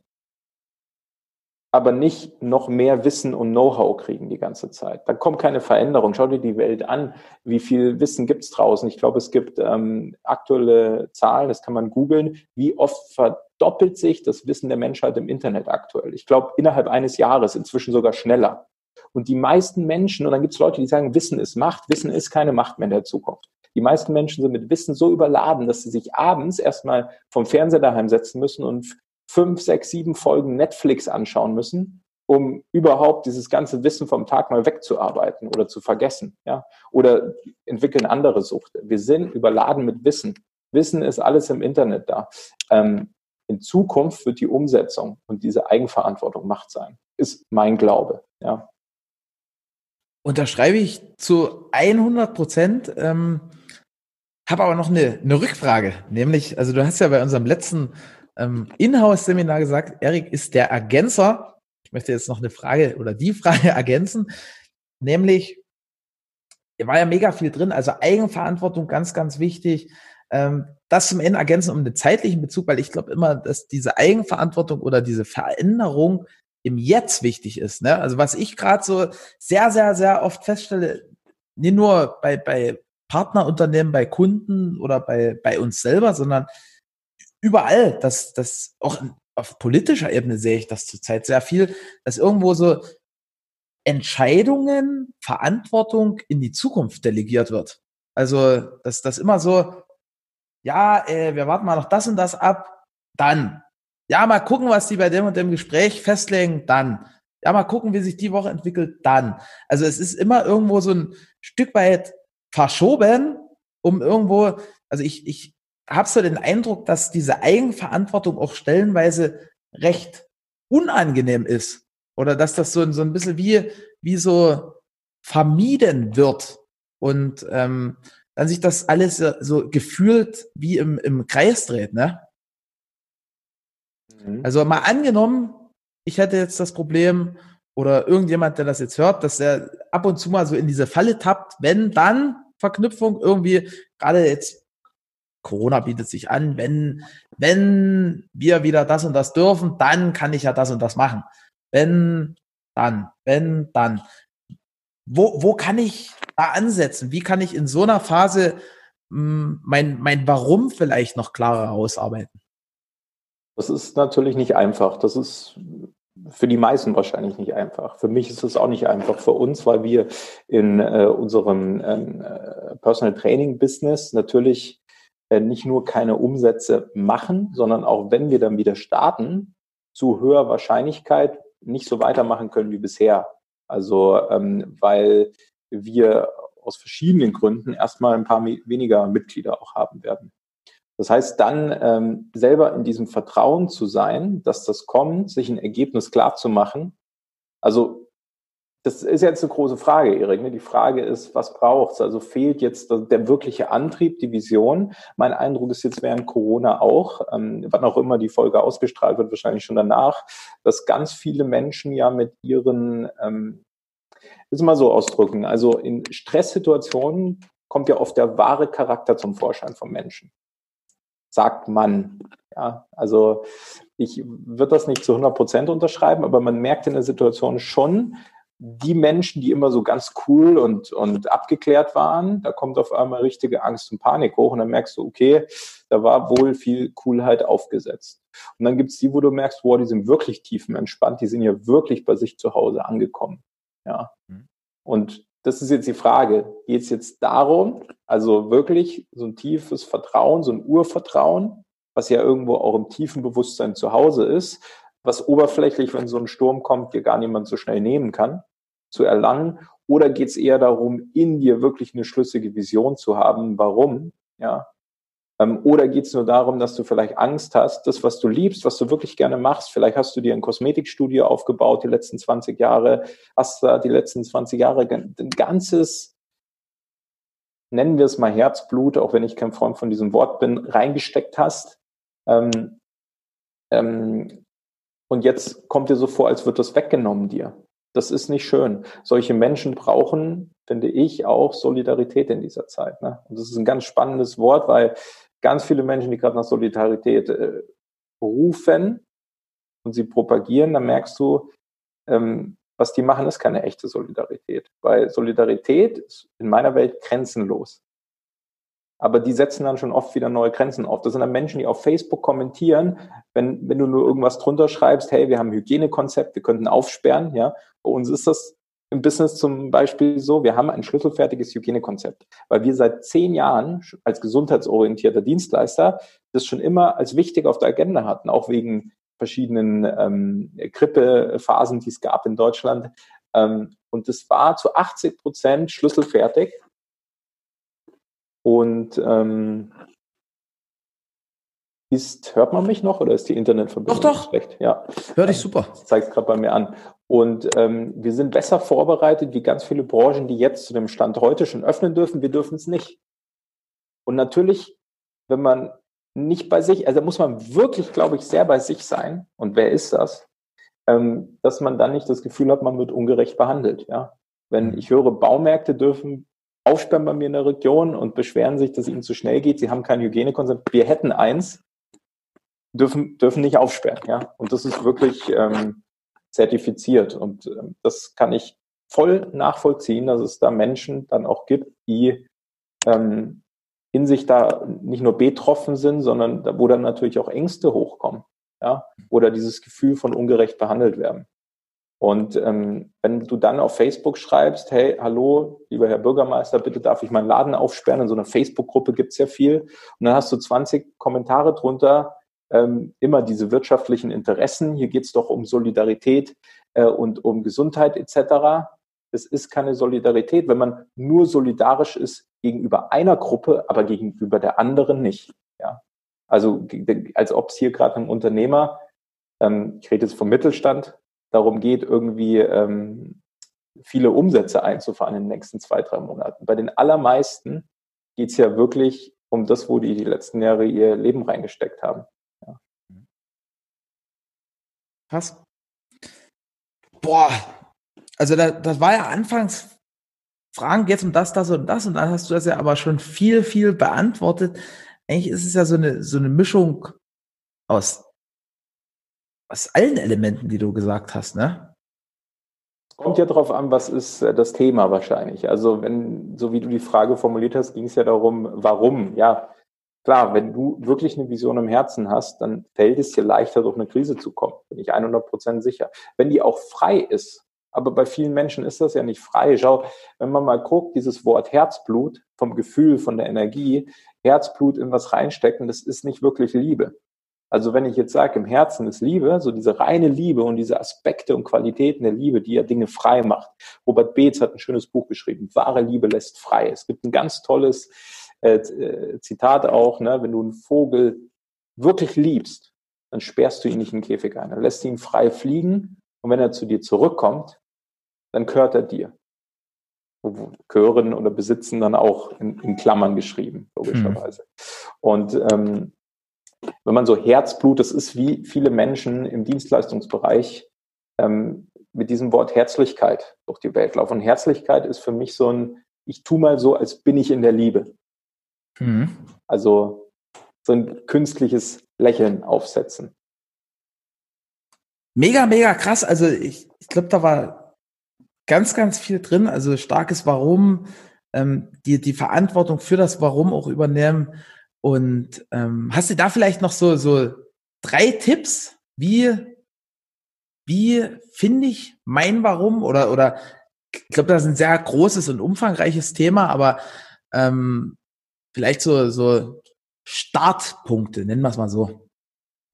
aber nicht noch mehr Wissen und Know-how kriegen die ganze Zeit. Da kommt keine Veränderung. Schau dir die Welt an. Wie viel Wissen gibt's draußen? Ich glaube, es gibt ähm, aktuelle Zahlen, das kann man googeln. Wie oft verdoppelt sich das Wissen der Menschheit im Internet aktuell? Ich glaube, innerhalb eines Jahres, inzwischen sogar schneller. Und die meisten Menschen, und dann gibt es Leute, die sagen, Wissen ist Macht, Wissen ist keine Macht mehr in der Zukunft. Die meisten Menschen sind mit Wissen so überladen, dass sie sich abends erstmal vom Fernseher daheim setzen müssen und fünf, sechs, sieben Folgen Netflix anschauen müssen, um überhaupt dieses ganze Wissen vom Tag mal wegzuarbeiten oder zu vergessen, ja, oder entwickeln andere Suchte. Wir sind überladen mit Wissen. Wissen ist alles im Internet da. Ähm, in Zukunft wird die Umsetzung und diese Eigenverantwortung Macht sein. Ist mein Glaube, ja. Unterschreibe ich zu 100 Prozent. Ähm, habe aber noch eine, eine Rückfrage, nämlich, also du hast ja bei unserem letzten ähm, Inhouse-Seminar gesagt, Erik ist der Ergänzer. Ich möchte jetzt noch eine Frage oder die Frage ergänzen, nämlich, hier war ja mega viel drin, also Eigenverantwortung ganz, ganz wichtig. Ähm, das zum Ende ergänzen um den zeitlichen Bezug, weil ich glaube immer, dass diese Eigenverantwortung oder diese Veränderung im Jetzt wichtig ist. Ne? Also was ich gerade so sehr, sehr, sehr oft feststelle, nicht nur bei, bei Partnerunternehmen, bei Kunden oder bei, bei uns selber, sondern überall, dass das auch auf politischer Ebene sehe ich das zurzeit sehr viel, dass irgendwo so Entscheidungen, Verantwortung in die Zukunft delegiert wird. Also, dass das immer so, ja, äh, wir warten mal noch das und das ab, dann. Ja, mal gucken, was die bei dem und dem Gespräch festlegen, dann. Ja, mal gucken, wie sich die Woche entwickelt, dann. Also es ist immer irgendwo so ein Stück weit verschoben, um irgendwo, also ich, ich habe so den Eindruck, dass diese Eigenverantwortung auch stellenweise recht unangenehm ist. Oder dass das so, so ein bisschen wie, wie so vermieden wird. Und ähm, dann sich das alles so gefühlt wie im, im Kreis dreht, ne? Mhm. Also mal angenommen, ich hätte jetzt das Problem, oder irgendjemand, der das jetzt hört, dass er ab und zu mal so in diese Falle tappt, wenn dann Verknüpfung irgendwie, gerade jetzt Corona bietet sich an, wenn, wenn wir wieder das und das dürfen, dann kann ich ja das und das machen. Wenn, dann, wenn, dann. Wo, wo kann ich da ansetzen? Wie kann ich in so einer Phase mh, hm, mein, mein Warum vielleicht noch klarer ausarbeiten? Das ist natürlich nicht einfach. Das ist für die meisten wahrscheinlich nicht einfach. Für mich ist es auch nicht einfach. Für uns, weil wir in äh, unserem ähm, äh, Personal Training Business natürlich nicht nur keine Umsätze machen, sondern auch wenn wir dann wieder starten, zu höherer Wahrscheinlichkeit nicht so weitermachen können wie bisher. Also ähm, weil wir aus verschiedenen Gründen erstmal ein paar weniger Mitglieder auch haben werden. Das heißt, dann ähm, selber in diesem Vertrauen zu sein, dass das kommt, sich ein Ergebnis klar zu machen. Also das ist jetzt eine große Frage, Erik. Ne? Die Frage ist, was braucht's? Also fehlt jetzt der wirkliche Antrieb, die Vision? Mein Eindruck ist jetzt während Corona auch, ähm, wann auch immer die Folge ausgestrahlt wird, wahrscheinlich schon danach, dass ganz viele Menschen ja mit ihren, ähm, will mal so ausdrücken, also in Stresssituationen kommt ja oft der wahre Charakter zum Vorschein vom Menschen sagt man. Ja, also ich würde das nicht zu 100 Prozent unterschreiben, aber man merkt in der Situation schon, die Menschen, die immer so ganz cool und, und abgeklärt waren, da kommt auf einmal richtige Angst und Panik hoch und dann merkst du, okay, da war wohl viel Coolheit aufgesetzt. Und dann gibt's die, wo du merkst, wow, die sind wirklich tiefenentspannt, die sind ja wirklich bei sich zu Hause angekommen. Ja. Mhm. Und das ist jetzt die Frage. Geht es jetzt darum, also wirklich so ein tiefes Vertrauen, so ein Urvertrauen, was ja irgendwo auch im tiefen Bewusstsein zu Hause ist, was oberflächlich, wenn so ein Sturm kommt, dir gar niemand so schnell nehmen kann, zu erlangen? Oder geht es eher darum, in dir wirklich eine schlüssige Vision zu haben, warum? Ja, ähm, oder geht es nur darum, dass du vielleicht Angst hast, das, was du liebst, was du wirklich gerne machst, vielleicht hast du dir ein Kosmetikstudio aufgebaut die letzten 20 Jahre, hast da die letzten 20 Jahre ein ganzes, nennen wir es mal Herzblut, auch wenn ich kein Freund von diesem Wort bin, reingesteckt hast. Ähm, ähm, und jetzt kommt dir so vor, als wird das weggenommen dir. Das ist nicht schön. Solche Menschen brauchen, finde ich, auch Solidarität in dieser Zeit. Ne? Und das ist ein ganz spannendes Wort, weil ganz viele Menschen, die gerade nach Solidarität äh, rufen und sie propagieren, dann merkst du, ähm, was die machen, ist keine echte Solidarität. Weil Solidarität ist in meiner Welt grenzenlos. Aber die setzen dann schon oft wieder neue Grenzen auf. Das sind dann Menschen, die auf Facebook kommentieren, wenn, wenn du nur irgendwas drunter schreibst, hey, wir haben ein Hygienekonzept, wir könnten aufsperren, ja. Bei uns ist das im Business zum Beispiel so, wir haben ein schlüsselfertiges Hygienekonzept, weil wir seit zehn Jahren als gesundheitsorientierter Dienstleister das schon immer als wichtig auf der Agenda hatten, auch wegen verschiedenen ähm, Grippephasen, die es gab in Deutschland. Ähm, und das war zu 80 Prozent schlüsselfertig. Und ähm, ist, hört man mich noch oder ist die Internetverbindung doch, doch. schlecht? Ja. Hör dich super. Das zeigt es gerade bei mir an. Und ähm, wir sind besser vorbereitet wie ganz viele Branchen, die jetzt zu dem Stand heute schon öffnen dürfen. Wir dürfen es nicht. Und natürlich, wenn man nicht bei sich, also muss man wirklich, glaube ich, sehr bei sich sein. Und wer ist das? Ähm, dass man dann nicht das Gefühl hat, man wird ungerecht behandelt. Ja, wenn mhm. ich höre, Baumärkte dürfen aufsperren bei mir in der Region und beschweren sich, dass ihnen zu schnell geht. Sie haben kein Hygienekonzept. Wir hätten eins dürfen, dürfen nicht aufsperren. Ja? Und das ist wirklich ähm, zertifiziert. Und ähm, das kann ich voll nachvollziehen, dass es da Menschen dann auch gibt, die ähm, in sich da nicht nur betroffen sind, sondern wo dann natürlich auch Ängste hochkommen. Ja? Oder dieses Gefühl von ungerecht behandelt werden. Und ähm, wenn du dann auf Facebook schreibst, hey, hallo, lieber Herr Bürgermeister, bitte darf ich meinen Laden aufsperren, in so einer Facebook-Gruppe gibt's ja viel, und dann hast du 20 Kommentare drunter, ähm, immer diese wirtschaftlichen Interessen. Hier geht es doch um Solidarität äh, und um Gesundheit etc. Es ist keine Solidarität, wenn man nur solidarisch ist gegenüber einer Gruppe, aber gegenüber der anderen nicht. Ja? Also als ob es hier gerade einem Unternehmer, ähm, ich rede jetzt vom Mittelstand, darum geht, irgendwie ähm, viele Umsätze einzufahren in den nächsten zwei, drei Monaten. Bei den allermeisten geht es ja wirklich um das, wo die die letzten Jahre ihr Leben reingesteckt haben. Krass. Boah, also da, das war ja anfangs Fragen jetzt um das, das und das und dann hast du das ja aber schon viel, viel beantwortet. eigentlich ist es ja so eine, so eine Mischung aus, aus allen Elementen, die du gesagt hast, ne? Kommt ja darauf an, was ist äh, das Thema wahrscheinlich. Also wenn, so wie du die Frage formuliert hast, ging es ja darum, warum. Ja, klar, wenn du wirklich eine Vision im Herzen hast, dann fällt es dir leichter, durch eine Krise zu kommen. Bin ich 100 Prozent sicher. Wenn die auch frei ist, aber bei vielen Menschen ist das ja nicht frei. Schau, wenn man mal guckt, dieses Wort Herzblut vom Gefühl, von der Energie, Herzblut in was reinstecken, das ist nicht wirklich Liebe. Also wenn ich jetzt sage, im Herzen ist Liebe, so diese reine Liebe und diese Aspekte und Qualitäten der Liebe, die ja Dinge frei macht. Robert Beetz hat ein schönes Buch geschrieben, Wahre Liebe lässt frei. Es gibt ein ganz tolles äh, äh, Zitat auch, ne? wenn du einen Vogel wirklich liebst, dann sperrst du ihn nicht in den Käfig ein. Dann lässt ihn frei fliegen und wenn er zu dir zurückkommt, dann gehört er dir. Gehören oder besitzen dann auch in, in Klammern geschrieben, logischerweise. Mhm. Und ähm, wenn man so Herzblut, das ist wie viele Menschen im Dienstleistungsbereich ähm, mit diesem Wort Herzlichkeit durch die Welt laufen. Und Herzlichkeit ist für mich so ein, ich tu mal so, als bin ich in der Liebe. Mhm. Also so ein künstliches Lächeln aufsetzen. Mega, mega krass. Also ich, ich glaube, da war ganz, ganz viel drin. Also starkes Warum, ähm, die, die Verantwortung für das Warum auch übernehmen und ähm, hast du da vielleicht noch so, so drei Tipps, wie, wie finde ich mein Warum? Oder, oder ich glaube, das ist ein sehr großes und umfangreiches Thema, aber ähm, vielleicht so, so Startpunkte, nennen wir es mal so.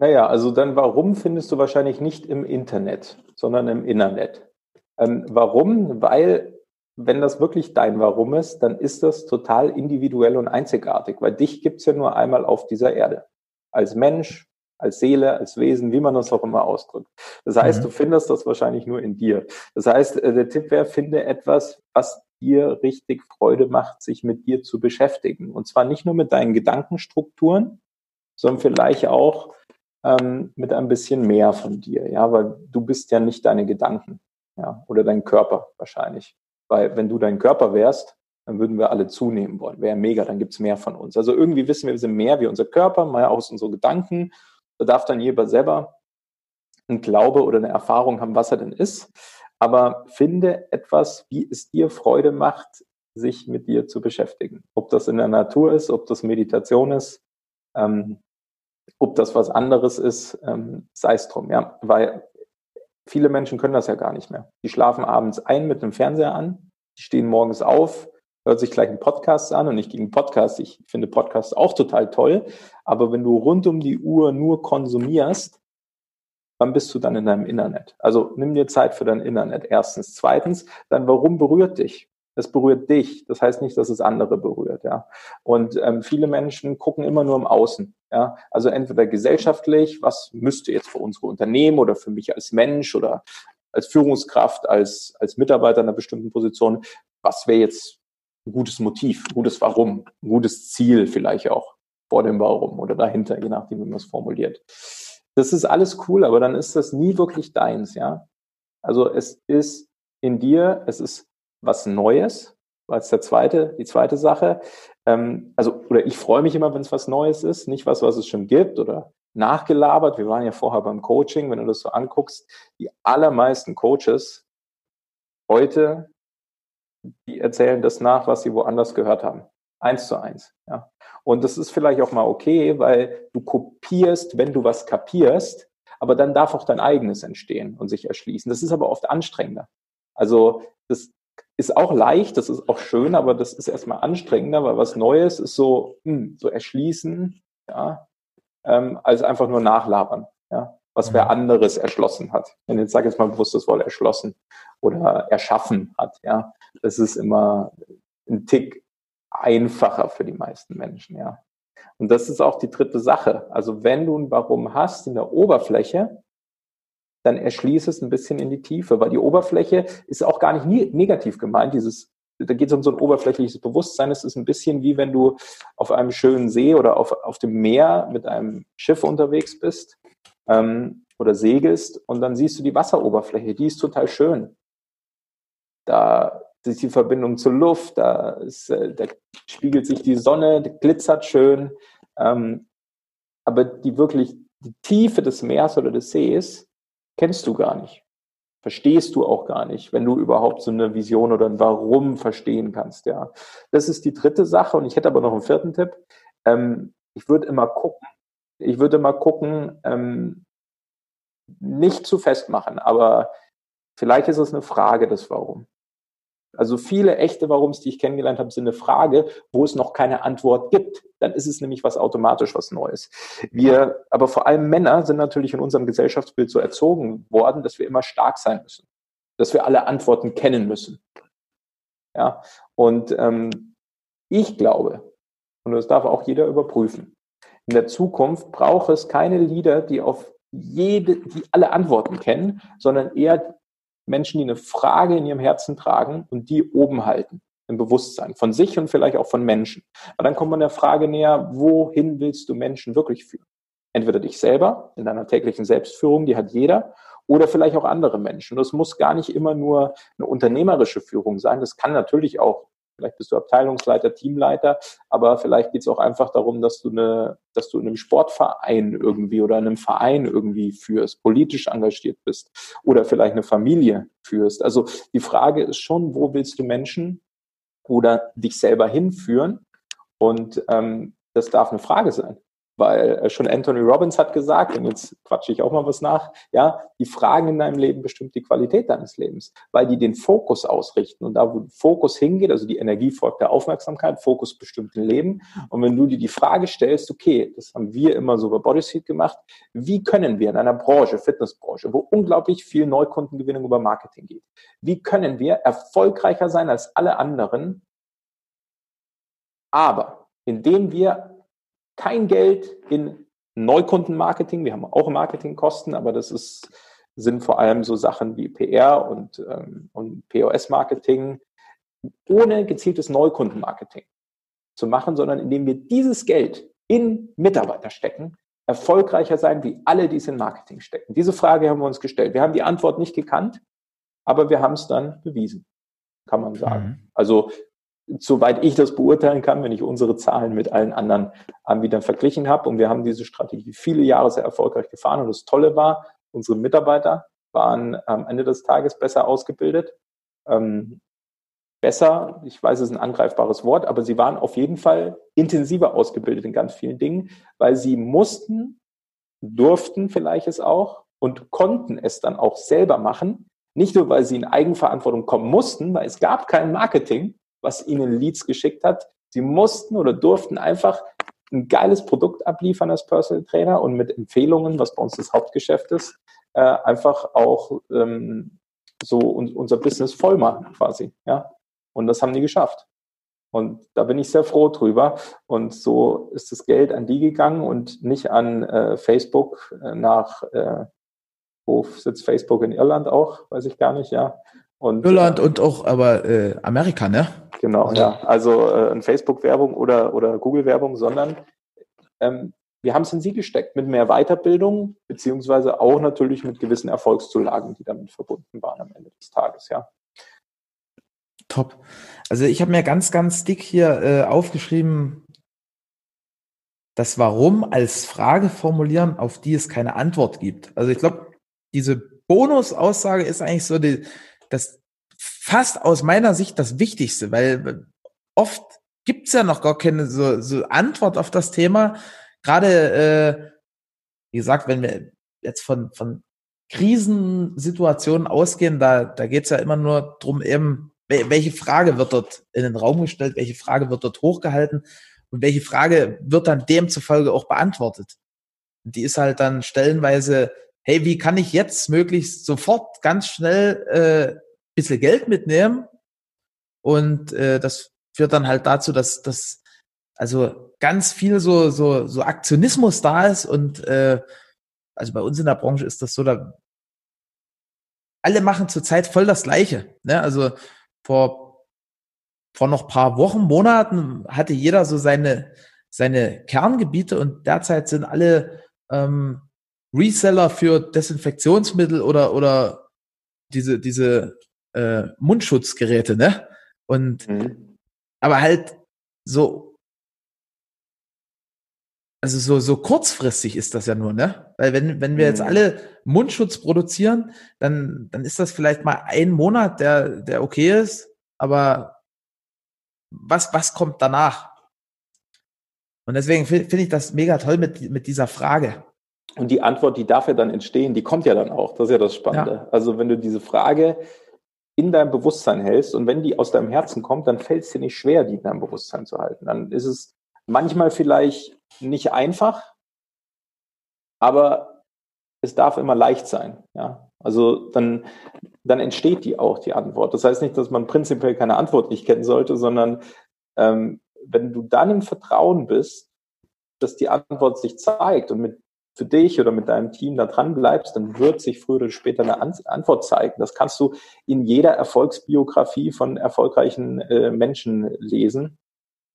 Naja, also dann warum findest du wahrscheinlich nicht im Internet, sondern im Internet. Ähm, warum? Weil wenn das wirklich dein Warum ist, dann ist das total individuell und einzigartig, weil dich gibt's ja nur einmal auf dieser Erde. Als Mensch, als Seele, als Wesen, wie man das auch immer ausdrückt. Das heißt, mhm. du findest das wahrscheinlich nur in dir. Das heißt, äh, der Tipp wäre, finde etwas, was dir richtig Freude macht, sich mit dir zu beschäftigen. Und zwar nicht nur mit deinen Gedankenstrukturen, sondern vielleicht auch ähm, mit ein bisschen mehr von dir. Ja, weil du bist ja nicht deine Gedanken. Ja, oder dein Körper wahrscheinlich. Weil wenn du dein Körper wärst, dann würden wir alle zunehmen wollen. Wäre mega, dann gibt's mehr von uns. Also irgendwie wissen wir, wir sind mehr wie unser Körper, mehr aus unsere Gedanken. Da darf dann jeder selber ein Glaube oder eine Erfahrung haben, was er denn ist. Aber finde etwas, wie es dir Freude macht, sich mit dir zu beschäftigen. Ob das in der Natur ist, ob das Meditation ist, ähm, ob das was anderes ist, ähm, sei es drum, ja. Weil Viele Menschen können das ja gar nicht mehr. Die schlafen abends ein mit dem Fernseher an, die stehen morgens auf, hören sich gleich einen Podcast an und nicht gegen Podcasts. Ich finde Podcasts auch total toll. Aber wenn du rund um die Uhr nur konsumierst, wann bist du dann in deinem Internet? Also nimm dir Zeit für dein Internet. Erstens. Zweitens, dann warum berührt dich? Es berührt dich. Das heißt nicht, dass es andere berührt. Ja. Und ähm, viele Menschen gucken immer nur im Außen. Ja. Also entweder gesellschaftlich, was müsste jetzt für unsere Unternehmen oder für mich als Mensch oder als Führungskraft, als, als Mitarbeiter in einer bestimmten Position, was wäre jetzt ein gutes Motiv, ein gutes Warum, ein gutes Ziel vielleicht auch vor dem Warum oder dahinter, je nachdem, wie man es formuliert. Das ist alles cool, aber dann ist das nie wirklich deins, ja. Also es ist in dir, es ist was Neues, als der zweite, die zweite Sache. Ähm, also, oder ich freue mich immer, wenn es was Neues ist, nicht was, was es schon gibt oder nachgelabert. Wir waren ja vorher beim Coaching, wenn du das so anguckst, die allermeisten Coaches heute, die erzählen das nach, was sie woanders gehört haben. Eins zu eins. Ja. Und das ist vielleicht auch mal okay, weil du kopierst, wenn du was kapierst, aber dann darf auch dein eigenes entstehen und sich erschließen. Das ist aber oft anstrengender. Also das, ist auch leicht, das ist auch schön, aber das ist erstmal anstrengender, weil was Neues ist so, hm, so erschließen, ja, ähm, als einfach nur nachlabern, ja, was wer mhm. anderes erschlossen hat. Wenn jetzt sage jetzt mal bewusst das Wort erschlossen oder erschaffen hat, ja, das ist immer ein Tick einfacher für die meisten Menschen, ja. Und das ist auch die dritte Sache. Also wenn du ein Warum hast in der Oberfläche, dann erschließ es ein bisschen in die Tiefe, weil die Oberfläche ist auch gar nicht negativ gemeint, dieses da geht es um so ein oberflächliches Bewusstsein. Es ist ein bisschen wie wenn du auf einem schönen See oder auf, auf dem Meer mit einem Schiff unterwegs bist ähm, oder segelst und dann siehst du die Wasseroberfläche, die ist total schön. Da ist die Verbindung zur Luft, da, ist, äh, da spiegelt sich die Sonne, glitzert schön. Ähm, aber die wirklich, die Tiefe des Meeres oder des Sees kennst du gar nicht. Verstehst du auch gar nicht, wenn du überhaupt so eine Vision oder ein Warum verstehen kannst, ja. Das ist die dritte Sache und ich hätte aber noch einen vierten Tipp. Ähm, ich würde immer gucken, ich würde mal gucken, ähm, nicht zu festmachen, aber vielleicht ist es eine Frage des Warum. Also viele echte Warums, die ich kennengelernt habe, sind eine Frage, wo es noch keine Antwort gibt. Dann ist es nämlich was automatisch was Neues. Wir, aber vor allem Männer sind natürlich in unserem Gesellschaftsbild so erzogen worden, dass wir immer stark sein müssen, dass wir alle Antworten kennen müssen. Ja, und ähm, ich glaube, und das darf auch jeder überprüfen, in der Zukunft braucht es keine Lieder, die auf jede, die alle Antworten kennen, sondern eher Menschen, die eine Frage in ihrem Herzen tragen und die oben halten im Bewusstsein von sich und vielleicht auch von Menschen. Aber dann kommt man der Frage näher, wohin willst du Menschen wirklich führen? Entweder dich selber in deiner täglichen Selbstführung, die hat jeder, oder vielleicht auch andere Menschen. Das muss gar nicht immer nur eine unternehmerische Führung sein. Das kann natürlich auch vielleicht bist du Abteilungsleiter, Teamleiter, aber vielleicht geht es auch einfach darum, dass du eine, dass du in einem Sportverein irgendwie oder in einem Verein irgendwie führst, politisch engagiert bist oder vielleicht eine Familie führst. Also die Frage ist schon, wo willst du Menschen oder dich selber hinführen? Und ähm, das darf eine Frage sein weil äh, schon Anthony Robbins hat gesagt, und jetzt quatsche ich auch mal was nach, ja, die Fragen in deinem Leben bestimmt die Qualität deines Lebens, weil die den Fokus ausrichten. Und da, wo Fokus hingeht, also die Energie folgt der Aufmerksamkeit, Fokus bestimmt ein Leben. Und wenn du dir die Frage stellst, okay, das haben wir immer so bei Bodyseat gemacht, wie können wir in einer Branche, Fitnessbranche, wo unglaublich viel Neukundengewinnung über Marketing geht, wie können wir erfolgreicher sein als alle anderen, aber indem wir kein Geld in Neukundenmarketing. Wir haben auch Marketingkosten, aber das ist, sind vor allem so Sachen wie PR und, ähm, und POS-Marketing ohne gezieltes Neukundenmarketing zu machen, sondern indem wir dieses Geld in Mitarbeiter stecken, erfolgreicher sein wie alle, die es in Marketing stecken. Diese Frage haben wir uns gestellt. Wir haben die Antwort nicht gekannt, aber wir haben es dann bewiesen, kann man sagen. Mhm. Also soweit ich das beurteilen kann, wenn ich unsere Zahlen mit allen anderen Anbietern verglichen habe. Und wir haben diese Strategie viele Jahre sehr erfolgreich gefahren. Und das Tolle war, unsere Mitarbeiter waren am Ende des Tages besser ausgebildet. Ähm, besser, ich weiß, es ist ein angreifbares Wort, aber sie waren auf jeden Fall intensiver ausgebildet in ganz vielen Dingen, weil sie mussten, durften vielleicht es auch und konnten es dann auch selber machen. Nicht nur, weil sie in Eigenverantwortung kommen mussten, weil es gab kein Marketing, was ihnen Leads geschickt hat. Sie mussten oder durften einfach ein geiles Produkt abliefern als Personal Trainer und mit Empfehlungen, was bei uns das Hauptgeschäft ist, äh, einfach auch ähm, so un unser Business voll machen quasi. Ja? Und das haben die geschafft. Und da bin ich sehr froh drüber. Und so ist das Geld an die gegangen und nicht an äh, Facebook äh, nach, äh, wo sitzt Facebook in Irland auch, weiß ich gar nicht, ja. Und, Irland äh, und auch aber äh, Amerika, ne? Genau, also, ja. Also äh, Facebook-Werbung oder, oder Google-Werbung, sondern ähm, wir haben es in sie gesteckt mit mehr Weiterbildung, beziehungsweise auch natürlich mit gewissen Erfolgszulagen, die damit verbunden waren am Ende des Tages, ja. Top. Also ich habe mir ganz, ganz dick hier äh, aufgeschrieben, das Warum als Frage formulieren, auf die es keine Antwort gibt. Also ich glaube, diese Bonusaussage ist eigentlich so die, das, fast aus meiner Sicht das Wichtigste, weil oft gibt's ja noch gar keine so, so Antwort auf das Thema. Gerade, äh, wie gesagt, wenn wir jetzt von, von Krisensituationen ausgehen, da, da geht's ja immer nur drum eben, welche Frage wird dort in den Raum gestellt, welche Frage wird dort hochgehalten und welche Frage wird dann demzufolge auch beantwortet. Die ist halt dann stellenweise, hey, wie kann ich jetzt möglichst sofort ganz schnell äh, bisschen Geld mitnehmen und äh, das führt dann halt dazu, dass dass also ganz viel so so so Aktionismus da ist und äh, also bei uns in der Branche ist das so, da alle machen zurzeit voll das Gleiche. Ne? Also vor vor noch paar Wochen, Monaten hatte jeder so seine seine Kerngebiete und derzeit sind alle ähm, Reseller für Desinfektionsmittel oder oder diese diese äh, Mundschutzgeräte, ne? Und mhm. aber halt so also so, so kurzfristig ist das ja nur, ne? Weil wenn, wenn wir jetzt mhm. alle Mundschutz produzieren, dann, dann ist das vielleicht mal ein Monat, der, der okay ist, aber was, was kommt danach? Und deswegen finde ich das mega toll mit, mit dieser Frage. Und die Antwort, die darf ja dann entstehen, die kommt ja dann auch. Das ist ja das Spannende. Ja. Also wenn du diese Frage in deinem Bewusstsein hältst und wenn die aus deinem Herzen kommt, dann fällt es dir nicht schwer, die in deinem Bewusstsein zu halten. Dann ist es manchmal vielleicht nicht einfach, aber es darf immer leicht sein. Ja? Also dann, dann entsteht die auch, die Antwort. Das heißt nicht, dass man prinzipiell keine Antwort nicht kennen sollte, sondern ähm, wenn du dann im Vertrauen bist, dass die Antwort sich zeigt und mit für dich oder mit deinem Team da dran bleibst, dann wird sich früher oder später eine Antwort zeigen. Das kannst du in jeder Erfolgsbiografie von erfolgreichen äh, Menschen lesen.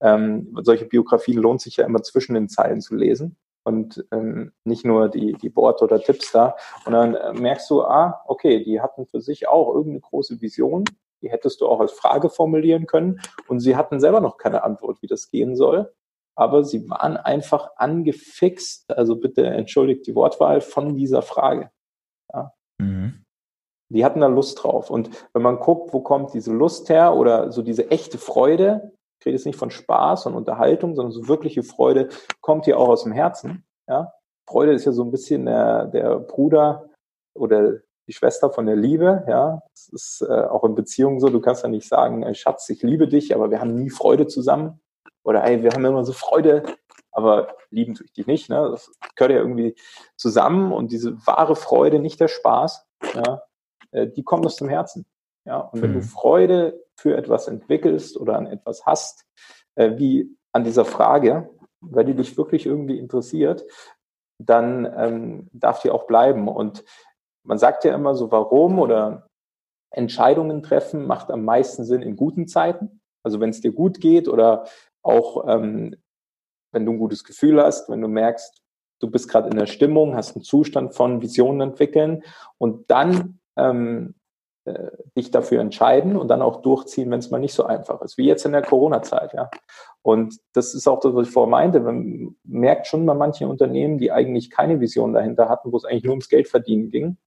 Ähm, solche Biografien lohnt sich ja immer zwischen den Zeilen zu lesen und ähm, nicht nur die, die Worte oder Tipps da. Und dann äh, merkst du, ah, okay, die hatten für sich auch irgendeine große Vision. Die hättest du auch als Frage formulieren können. Und sie hatten selber noch keine Antwort, wie das gehen soll. Aber sie waren einfach angefixt, also bitte entschuldigt die Wortwahl, von dieser Frage. Ja. Mhm. Die hatten da Lust drauf. Und wenn man guckt, wo kommt diese Lust her oder so diese echte Freude, ich rede jetzt nicht von Spaß und Unterhaltung, sondern so wirkliche Freude kommt hier auch aus dem Herzen. Ja? Freude ist ja so ein bisschen der, der Bruder oder die Schwester von der Liebe, ja. Das ist äh, auch in Beziehungen so. Du kannst ja nicht sagen, ey, Schatz, ich liebe dich, aber wir haben nie Freude zusammen. Oder ey, wir haben immer so Freude, aber lieben tue ich dich nicht. Ne? Das gehört ja irgendwie zusammen und diese wahre Freude, nicht der Spaß, ja, äh, die kommt aus dem Herzen. Ja, und wenn mhm. du Freude für etwas entwickelst oder an etwas hast, äh, wie an dieser Frage, weil die dich wirklich irgendwie interessiert, dann ähm, darf die auch bleiben. Und man sagt ja immer so, warum oder Entscheidungen treffen macht am meisten Sinn in guten Zeiten. Also wenn es dir gut geht oder auch ähm, wenn du ein gutes Gefühl hast, wenn du merkst, du bist gerade in der Stimmung, hast einen Zustand von Visionen entwickeln und dann ähm, äh, dich dafür entscheiden und dann auch durchziehen, wenn es mal nicht so einfach ist, wie jetzt in der Corona-Zeit, ja. Und das ist auch das, was ich vorher meinte. Man merkt schon bei manchen Unternehmen, die eigentlich keine Vision dahinter hatten, wo es eigentlich nur ums Geld verdienen ging,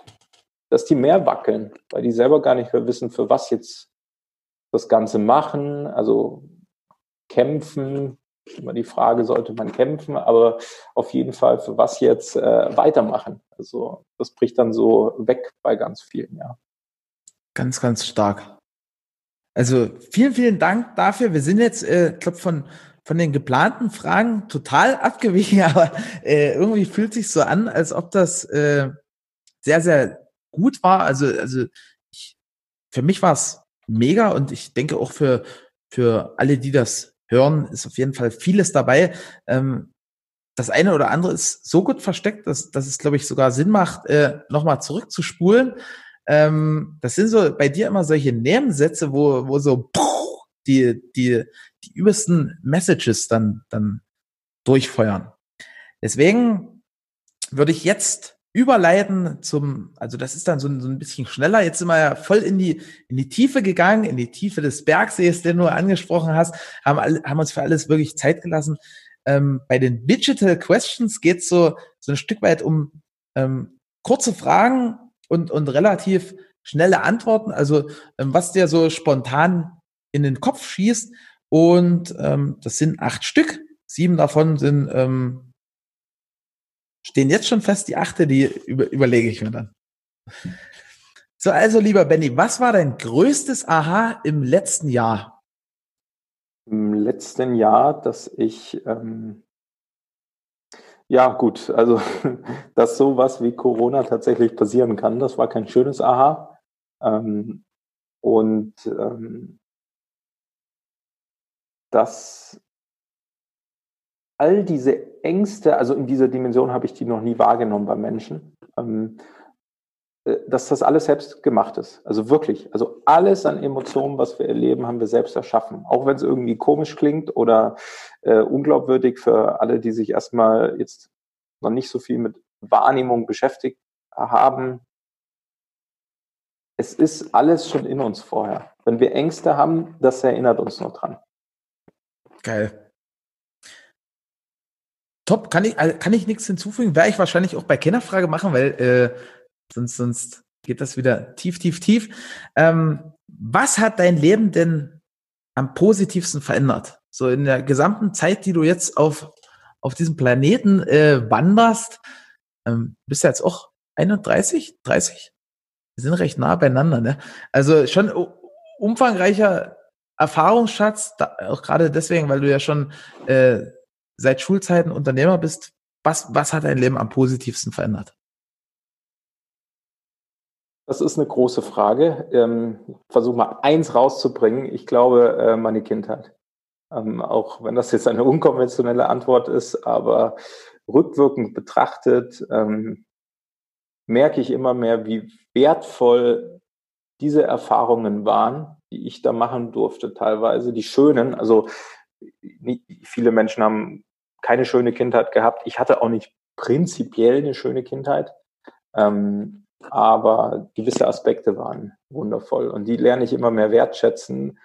dass die mehr wackeln, weil die selber gar nicht mehr wissen, für was jetzt das Ganze machen, also kämpfen. Immer die Frage, sollte man kämpfen, aber auf jeden Fall für was jetzt äh, weitermachen. Also das bricht dann so weg bei ganz vielen, ja. Ganz, ganz stark. Also vielen, vielen Dank dafür. Wir sind jetzt, äh, glaube von von den geplanten Fragen total abgewichen, aber äh, irgendwie fühlt sich so an, als ob das äh, sehr, sehr gut war. Also, also ich, für mich war es mega und ich denke auch für, für alle, die das hören, ist auf jeden Fall vieles dabei. Ähm, das eine oder andere ist so gut versteckt, dass, dass es, glaube ich, sogar Sinn macht, äh, nochmal zurückzuspulen. Ähm, das sind so bei dir immer solche Nebensätze, wo, wo so die, die, die übelsten Messages dann, dann durchfeuern. Deswegen würde ich jetzt überleiten zum, also das ist dann so ein, so ein bisschen schneller. Jetzt sind wir ja voll in die, in die Tiefe gegangen, in die Tiefe des Bergsees, den du angesprochen hast, haben, alle, haben uns für alles wirklich Zeit gelassen. Ähm, bei den Digital Questions geht es so, so ein Stück weit um ähm, kurze Fragen, und, und relativ schnelle Antworten, also ähm, was dir so spontan in den Kopf schießt. Und ähm, das sind acht Stück. Sieben davon sind ähm, stehen jetzt schon fest. Die achte, die über, überlege ich mir dann. So, also lieber Benny, was war dein größtes Aha im letzten Jahr? Im letzten Jahr, dass ich ähm, ja, gut. Also, dass sowas wie Corona tatsächlich passieren kann, das war kein schönes Aha. Ähm, und ähm, dass all diese Ängste, also in dieser Dimension habe ich die noch nie wahrgenommen bei Menschen, ähm, äh, dass das alles selbst gemacht ist. Also wirklich, also alles an Emotionen, was wir erleben, haben wir selbst erschaffen. Auch wenn es irgendwie komisch klingt oder äh, unglaubwürdig für alle, die sich erstmal jetzt noch nicht so viel mit Wahrnehmung beschäftigt haben. Es ist alles schon in uns vorher. Wenn wir Ängste haben, das erinnert uns noch dran. Geil. Top, kann ich, also kann ich nichts hinzufügen. Werde ich wahrscheinlich auch bei Kennerfrage machen, weil äh, sonst, sonst geht das wieder tief, tief, tief. Ähm, was hat dein Leben denn am positivsten verändert? So in der gesamten Zeit, die du jetzt auf, auf diesem Planeten äh, wanderst, ähm, bist du jetzt auch 31, 30? Wir sind recht nah beieinander, ne? Also schon umfangreicher Erfahrungsschatz, da, auch gerade deswegen, weil du ja schon äh, seit Schulzeiten Unternehmer bist. Was, was hat dein Leben am positivsten verändert? Das ist eine große Frage. Ähm, Versuche mal eins rauszubringen. Ich glaube, äh, meine Kindheit. Ähm, auch wenn das jetzt eine unkonventionelle Antwort ist, aber rückwirkend betrachtet ähm, merke ich immer mehr, wie wertvoll diese Erfahrungen waren, die ich da machen durfte, teilweise die schönen. Also viele Menschen haben keine schöne Kindheit gehabt. Ich hatte auch nicht prinzipiell eine schöne Kindheit. Ähm, aber gewisse Aspekte waren wundervoll und die lerne ich immer mehr wertschätzen,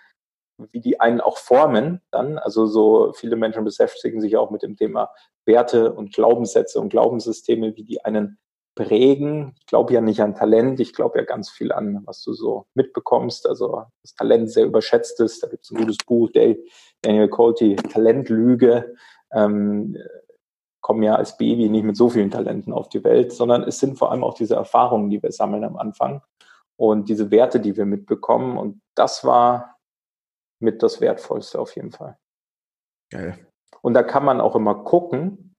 wie die einen auch formen dann. Also so viele Menschen beschäftigen sich auch mit dem Thema Werte und Glaubenssätze und Glaubenssysteme, wie die einen prägen. Ich glaube ja nicht an Talent, ich glaube ja ganz viel an, was du so mitbekommst. Also das Talent sehr überschätzt ist. Da gibt es ein gutes Buch, Daniel Colty, Talentlüge. Ähm, kommen ja als Baby nicht mit so vielen Talenten auf die Welt, sondern es sind vor allem auch diese Erfahrungen, die wir sammeln am Anfang und diese Werte, die wir mitbekommen. Und das war mit das Wertvollste auf jeden Fall. Geil. Und da kann man auch immer gucken,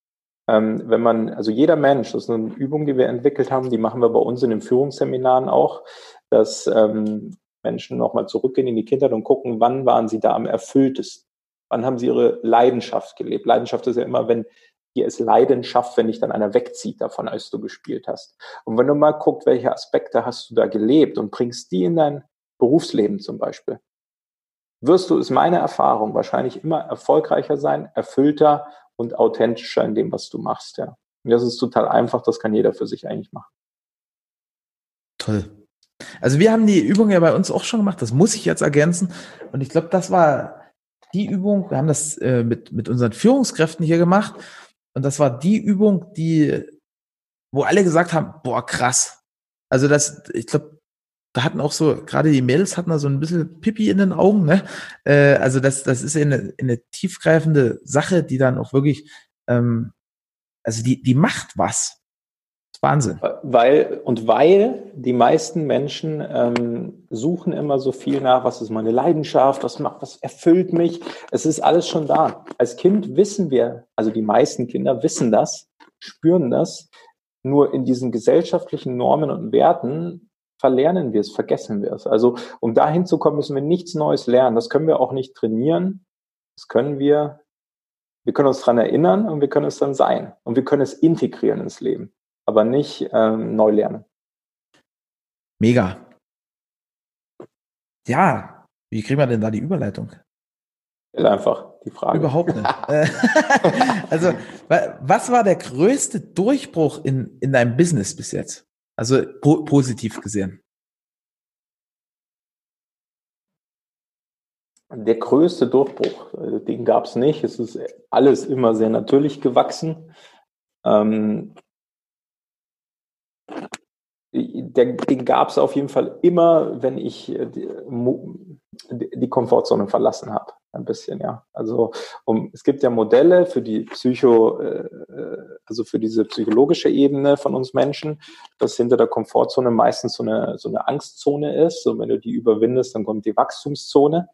ähm, wenn man, also jeder Mensch, das ist eine Übung, die wir entwickelt haben, die machen wir bei uns in den Führungsseminaren auch, dass ähm, Menschen nochmal zurückgehen in die Kindheit und gucken, wann waren sie da am erfülltesten? Wann haben sie ihre Leidenschaft gelebt? Leidenschaft ist ja immer, wenn dir es Leidenschaft, wenn dich dann einer wegzieht davon, als du gespielt hast. Und wenn du mal guckst, welche Aspekte hast du da gelebt und bringst die in dein Berufsleben zum Beispiel, wirst du, ist meine Erfahrung, wahrscheinlich immer erfolgreicher sein, erfüllter und authentischer in dem, was du machst, ja. Und das ist total einfach, das kann jeder für sich eigentlich machen. Toll. Also wir haben die Übung ja bei uns auch schon gemacht, das muss ich jetzt ergänzen. Und ich glaube, das war die Übung, wir haben das äh, mit, mit unseren Führungskräften hier gemacht. Und das war die Übung, die, wo alle gesagt haben, boah, krass. Also das, ich glaube, da hatten auch so, gerade die Mädels hatten da so ein bisschen Pipi in den Augen, ne? Äh, also das, das ist eine, eine tiefgreifende Sache, die dann auch wirklich, ähm, also die, die macht was. Wahnsinn. Weil, und weil die meisten Menschen ähm, suchen immer so viel nach, was ist meine Leidenschaft, was macht, was erfüllt mich. Es ist alles schon da. Als Kind wissen wir, also die meisten Kinder wissen das, spüren das. Nur in diesen gesellschaftlichen Normen und Werten verlernen wir es, vergessen wir es. Also um dahin zu kommen, müssen wir nichts Neues lernen. Das können wir auch nicht trainieren. Das können wir, wir können uns daran erinnern und wir können es dann sein. Und wir können es integrieren ins Leben, aber nicht ähm, neu lernen. Mega. Ja, wie kriegen wir denn da die Überleitung? Einfach die Frage. Überhaupt nicht. Äh, also, was war der größte Durchbruch in, in deinem Business bis jetzt? Also po positiv gesehen. Der größte Durchbruch, äh, den gab es nicht. Es ist alles immer sehr natürlich gewachsen. Ähm, der, den gab es auf jeden Fall immer, wenn ich äh, die, die Komfortzone verlassen habe ein bisschen, ja. Also um, es gibt ja Modelle für die Psycho, äh, also für diese psychologische Ebene von uns Menschen, dass hinter der Komfortzone meistens so eine, so eine Angstzone ist. Und wenn du die überwindest, dann kommt die Wachstumszone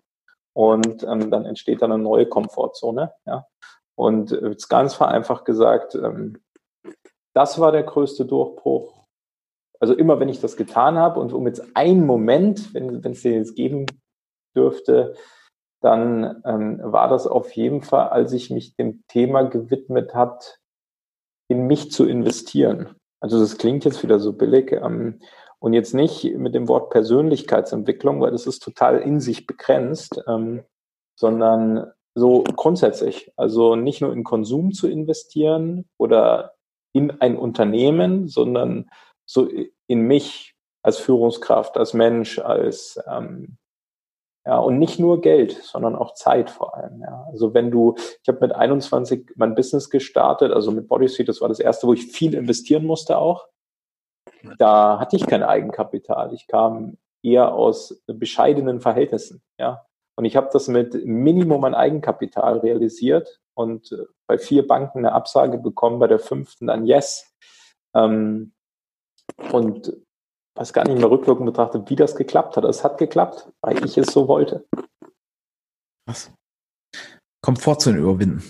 und ähm, dann entsteht dann eine neue Komfortzone, ja. Und jetzt ganz vereinfacht gesagt, ähm, das war der größte Durchbruch. Also immer, wenn ich das getan habe und um jetzt einen Moment, wenn es den jetzt geben dürfte, dann ähm, war das auf jeden Fall, als ich mich dem Thema gewidmet hat, in mich zu investieren. Also das klingt jetzt wieder so billig ähm, und jetzt nicht mit dem Wort Persönlichkeitsentwicklung, weil das ist total in sich begrenzt, ähm, sondern so grundsätzlich. Also nicht nur in Konsum zu investieren oder in ein Unternehmen, sondern so in mich als Führungskraft, als Mensch, als ähm, Ja, und nicht nur Geld, sondern auch Zeit vor allem. Ja. Also wenn du, ich habe mit 21 mein Business gestartet, also mit Bodysuit, das war das erste, wo ich viel investieren musste auch. Da hatte ich kein Eigenkapital. Ich kam eher aus bescheidenen Verhältnissen. Ja. Und ich habe das mit Minimum an Eigenkapital realisiert und äh, bei vier Banken eine Absage bekommen, bei der fünften dann Yes. Ähm, und weiß gar nicht mehr rückwirkend betrachtet, wie das geklappt hat. Es hat geklappt, weil ich es so wollte. Was? Komfortzone überwinden.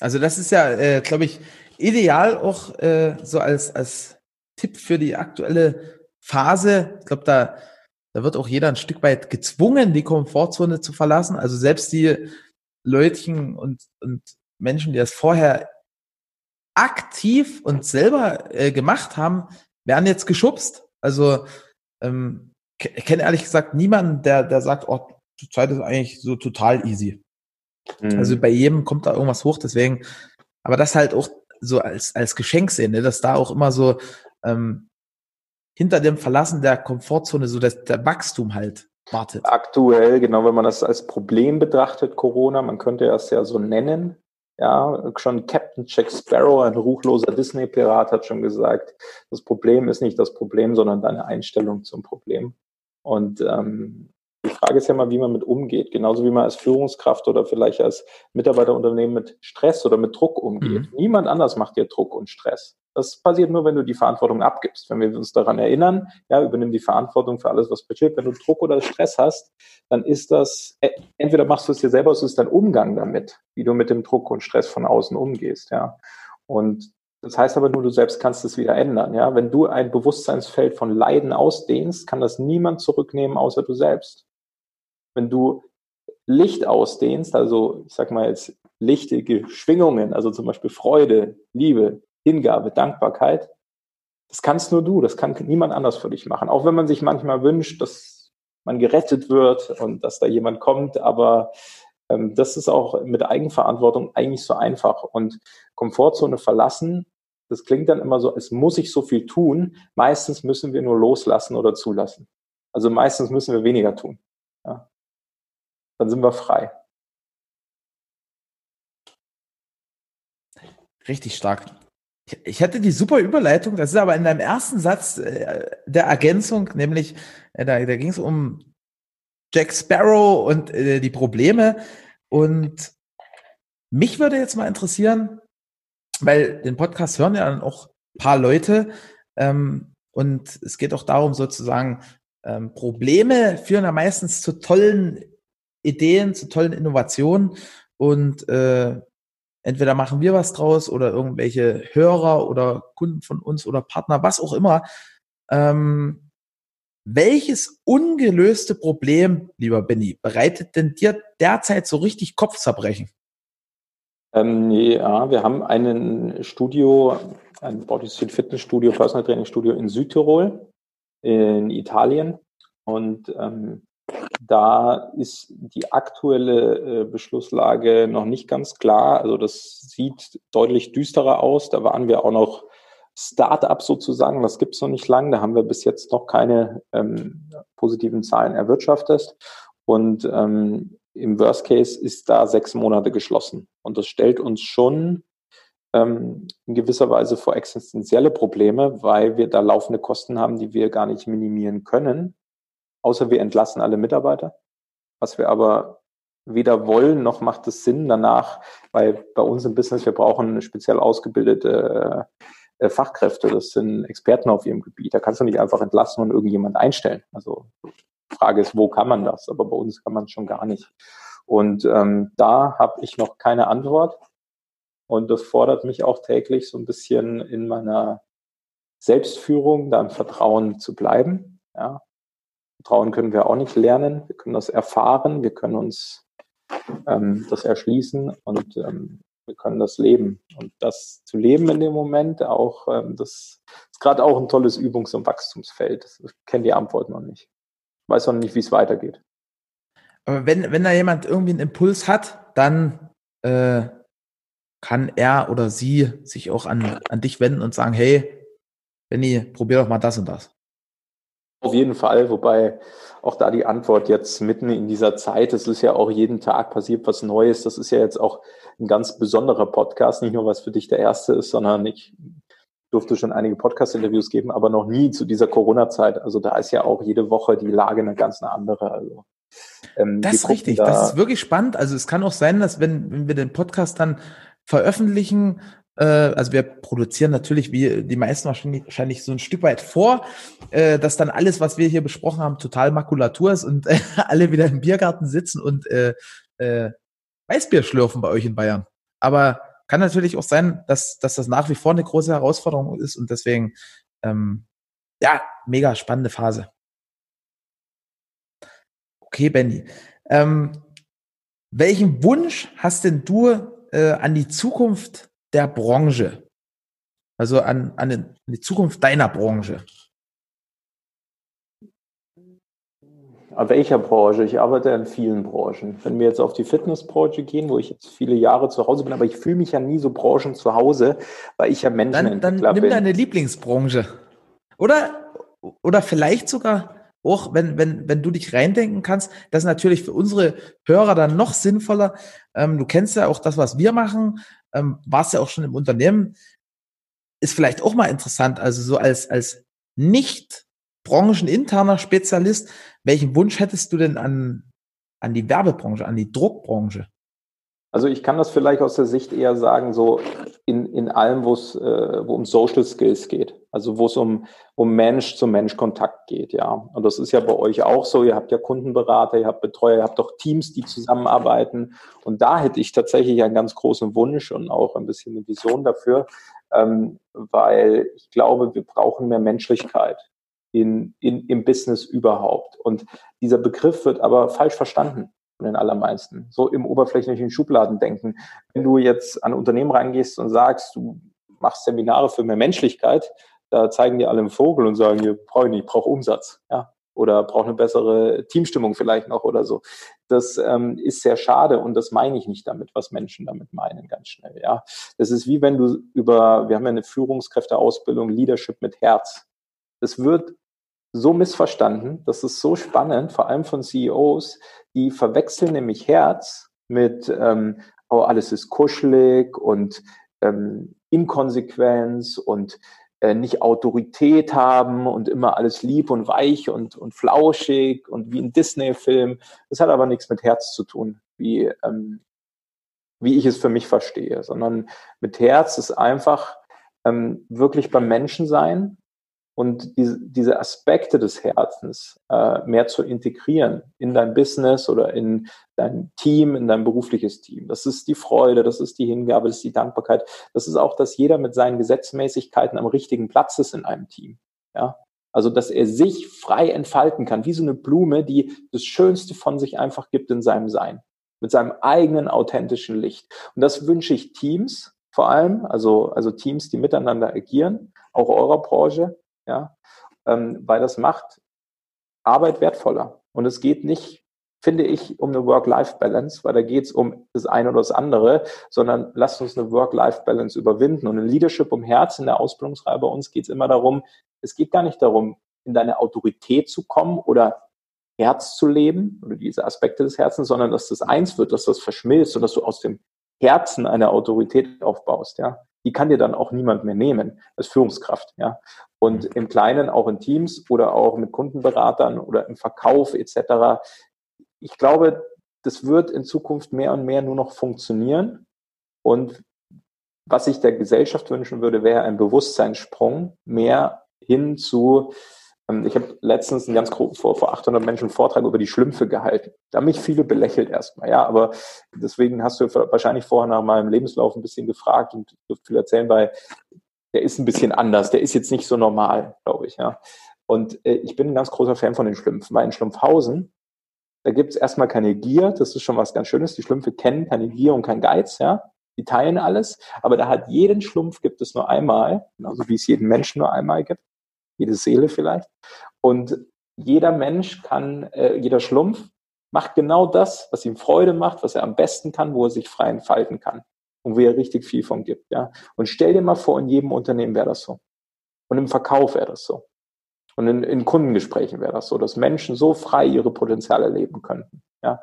Also das ist ja, äh, glaube ich, ideal auch äh, so als, als Tipp für die aktuelle Phase. Ich glaube, da, da wird auch jeder ein Stück weit gezwungen, die Komfortzone zu verlassen. Also selbst die Leutchen und, und Menschen, die das vorher aktiv und selber äh, gemacht haben, werden jetzt geschubst. Also ähm, ich kenne ehrlich gesagt niemanden, der, der sagt, oh, die Zeit ist eigentlich so total easy. Mhm. Also bei jedem kommt da irgendwas hoch, deswegen, aber das halt auch so als, als Geschenk sehen, ne? dass da auch immer so ähm, hinter dem Verlassen der Komfortzone so das, der Wachstum halt wartet. Aktuell, genau, wenn man das als Problem betrachtet, Corona, man könnte es ja so nennen, ja, schon Captain Jack Sparrow, ein ruchloser Disney-Pirat, hat schon gesagt, das Problem ist nicht das Problem, sondern deine Einstellung zum Problem. Und ähm, die Frage ist ja mal, wie man mit umgeht. Genauso wie man als Führungskraft oder vielleicht als Mitarbeiterunternehmen mit Stress oder mit Druck umgeht. Mhm. Niemand anders macht dir Druck und Stress. Das passiert nur, wenn du die Verantwortung abgibst. Wenn wir uns daran erinnern, ja, übernimm die Verantwortung für alles, was passiert. Wenn du Druck oder Stress hast, dann ist das, äh, entweder machst du es dir selber, es ist dein Umgang damit, wie du mit dem Druck und Stress von außen umgehst, ja. Und das heißt aber nur, du selbst kannst es wieder ändern, ja. Wenn du ein Bewusstseinsfeld von Leiden ausdehnst, kann das niemand zurücknehmen, außer du selbst. Wenn du Licht ausdehnst, also ich sag mal jetzt lichtige Schwingungen, also zum Beispiel Freude, Liebe, Hingabe, Dankbarkeit. Das kannst nur du, das kann niemand anders für dich machen. Auch wenn man sich manchmal wünscht, dass man gerettet wird und dass da jemand kommt, aber ähm, das ist auch mit Eigenverantwortung eigentlich so einfach. Und Komfortzone verlassen, das klingt dann immer so, es muss ich so viel tun. Meistens müssen wir nur loslassen oder zulassen. Also meistens müssen wir weniger tun. Ja. Dann sind wir frei. Richtig stark. Ich hatte die super Überleitung, das ist aber in deinem ersten Satz äh, der Ergänzung, nämlich äh, da, da ging es um Jack Sparrow und äh, die Probleme. Und mich würde jetzt mal interessieren, weil den Podcast hören ja dann auch ein paar Leute ähm, und es geht auch darum, sozusagen ähm, Probleme führen ja meistens zu tollen Ideen, zu tollen Innovationen und äh, entweder machen wir was draus oder irgendwelche Hörer oder Kunden von uns oder Partner, was auch immer. Ähm, welches ungelöste Problem, lieber Benny, bereitet denn dir derzeit so richtig Kopfzerbrechen? Ähm, ja, wir haben ein Studio, ein Bodysuit Fitness Studio, Personal Training Studio in Südtirol, in Italien. Und ähm, da ist die aktuelle äh, Beschlusslage noch nicht ganz klar. Also das sieht deutlich düsterer aus. Da waren wir auch noch Start-up sozusagen. Das gibt es noch nicht lang. Da haben wir bis jetzt noch keine ähm, positiven Zahlen erwirtschaftet. Und ähm, im Worst Case ist da sechs Monate geschlossen. Und das stellt uns schon ähm, in gewisser Weise vor existenzielle Probleme, weil wir da laufende Kosten haben, die wir gar nicht minimieren können außer wir entlassen alle Mitarbeiter, was wir aber weder wollen noch macht es Sinn danach, weil bei uns im Business wir brauchen speziell ausgebildete äh, Fachkräfte, das sind Experten auf ihrem Gebiet. Da kannst du nicht einfach entlassen und irgendjemand einstellen. Also Frage ist, wo kann man das? Aber bei uns kann man es schon gar nicht. Und ähm, da habe ich noch keine Antwort. Und das fordert mich auch täglich so ein bisschen in meiner Selbstführung, da im Vertrauen zu bleiben. Ja, Vertrauen können wir auch nicht lernen. Wir können das erfahren, wir können uns ähm, das erschließen und ähm, wir können das leben. Und das zu leben in dem Moment auch, ähm, das ist gerade auch ein tolles Übungs- und Wachstumsfeld. Ich kenne die Antwort noch nicht. Ich weiß noch nicht, wie es weitergeht. Aber wenn, wenn da jemand irgendwie einen Impuls hat, dann äh, kann er oder sie sich auch an, an dich wenden und sagen, hey, Benny, probier doch mal das und das. Auf jeden Fall, wobei auch da die Antwort jetzt mitten in dieser Zeit, es ist ja auch jeden Tag passiert was Neues. Das ist ja jetzt auch ein ganz besonderer Podcast, nicht nur was für dich der erste ist, sondern ich durfte schon einige Podcast-Interviews geben, aber noch nie zu dieser Corona-Zeit. Also da ist ja auch jede Woche die Lage eine ganz andere. Also, ähm, das ist richtig, da das ist wirklich spannend. Also es kann auch sein, dass wenn, wenn wir den Podcast dann veröffentlichen, also wir produzieren natürlich wie die meisten wahrscheinlich so ein Stück weit vor, äh, dass dann alles, was wir hier besprochen haben, total Makulatur ist und äh, alle wieder im Biergarten sitzen und äh, äh, Weißbier schlürfen bei euch in Bayern. Aber kann natürlich auch sein, dass, dass das nach wie vor eine große Herausforderung ist und deswegen, ähm, ja, mega spannende Phase. Okay, Benny. Ähm, welchen Wunsch hast denn du äh, an die Zukunft der Branche? Also an, an die Zukunft deiner Branche? Aber welcher Branche? Ich arbeite in vielen Branchen. Wenn wir jetzt auf die Fitnessbranche gehen, wo ich jetzt viele Jahre zu Hause bin, aber ich fühle mich ja nie so Branchen zu Hause, weil ich ja Menschen Dann, dann nimm bin. deine Lieblingsbranche. Oder, oder vielleicht sogar auch, wenn, wenn, wenn du dich reindenken kannst, das ist natürlich für unsere Hörer dann noch sinnvoller. Ähm, du kennst ja auch das, was wir machen, ähm, warst ja auch schon im Unternehmen. Ist vielleicht auch mal interessant, also so als, als nicht brancheninterner Spezialist, welchen Wunsch hättest du denn an, an die Werbebranche, an die Druckbranche? Also ich kann das vielleicht aus der Sicht eher sagen, so in, in allem, wo es äh, wo um Social Skills geht. Also wo es um, um Mensch-zu-Mensch-Kontakt geht, ja. Und das ist ja bei euch auch so. Ihr habt ja Kundenberater, ihr habt Betreuer, ihr habt auch Teams, die zusammenarbeiten. Und da hätte ich tatsächlich einen ganz großen Wunsch und auch ein bisschen eine Vision dafür, ähm, weil ich glaube, wir brauchen mehr Menschlichkeit in, in, im Business überhaupt. Und dieser Begriff wird aber falsch verstanden von den allermeisten. So im oberflächlichen Schubladendenken. Wenn du jetzt an Unternehmen reingehst und sagst, du machst Seminare für mehr Menschlichkeit, da zeigen die alle einen Vogel und sagen, ihr brauche ich nicht, ich brauche Umsatz. Ja, oder brauche eine bessere Teamstimmung vielleicht noch oder so. Das ähm, ist sehr schade und das meine ich nicht damit, was Menschen damit meinen, ganz schnell. Ja, das ist wie wenn du über, wir haben ja eine Führungskräfteausbildung, Leadership mit Herz. Das wird so missverstanden. Das ist so spannend, vor allem von CEOs, die verwechseln nämlich Herz mit, ähm, oh, alles ist kuschelig und ähm, Inkonsequenz und nicht Autorität haben und immer alles lieb und weich und, und flauschig und wie ein Disney-Film. Das hat aber nichts mit Herz zu tun, wie, ähm, wie ich es für mich verstehe, sondern mit Herz ist einfach ähm, wirklich beim Menschen sein und diese, diese Aspekte des Herzens äh, mehr zu integrieren in dein Business oder in dein Team, in dein berufliches Team. Das ist die Freude, das ist die Hingabe, das ist die Dankbarkeit. Das ist auch, dass jeder mit seinen Gesetzmäßigkeiten am richtigen Platz ist in einem Team. Ja, also, dass er sich frei entfalten kann, wie so eine Blume, die das Schönste von sich einfach gibt in seinem Sein, mit seinem eigenen authentischen Licht. Und das wünsche ich Teams vor allem, also, also Teams, die miteinander agieren, auch eurer Branche, ja, ähm, weil das macht Arbeit wertvoller. Und es geht nicht, finde ich, um eine Work-Life-Balance, weil da geht es um das eine oder das andere, sondern lasst uns eine Work-Life-Balance überwinden. Und in Leadership um Herz in der Ausbildungsreihe bei uns geht es immer darum, es geht gar nicht darum, in deine Autorität zu kommen oder Herz zu leben oder diese Aspekte des Herzens, sondern dass das eins wird, dass das verschmilzt und dass du aus dem Herzen eine Autorität aufbaust, ja die kann dir dann auch niemand mehr nehmen als Führungskraft. Ja. Und mhm. im Kleinen auch in Teams oder auch mit Kundenberatern oder im Verkauf etc. Ich glaube, das wird in Zukunft mehr und mehr nur noch funktionieren. Und was ich der Gesellschaft wünschen würde, wäre ein Bewusstseinssprung mehr hin zu ich habe letztens einen ganz vor, vor 800 Menschen einen Vortrag über die Schlümpfe gehalten. Da haben mich viele belächelt erstmal, ja, aber deswegen hast du wahrscheinlich vorher nach meinem Lebenslauf ein bisschen gefragt und dürfte viel erzählen, weil der ist ein bisschen anders, der ist jetzt nicht so normal, glaube ich, ja. Und äh, ich bin ein ganz großer Fan von den Schlümpfen, weil in Schlumpfhausen, da gibt es erstmal keine Gier, das ist schon was ganz Schönes. Die Schlümpfe kennen keine Gier und kein Geiz, ja. Die teilen alles, aber da hat jeden Schlumpf gibt es nur einmal, genauso wie es jeden Menschen nur einmal gibt jede Seele vielleicht. Und jeder Mensch kann, äh, jeder Schlumpf macht genau das, was ihm Freude macht, was er am besten kann, wo er sich frei entfalten kann und wo er richtig viel von gibt. Ja? Und stell dir mal vor, in jedem Unternehmen wäre das so. Und im Verkauf wäre das so. Und in, in Kundengesprächen wäre das so, dass Menschen so frei ihre Potenziale leben könnten. Ja.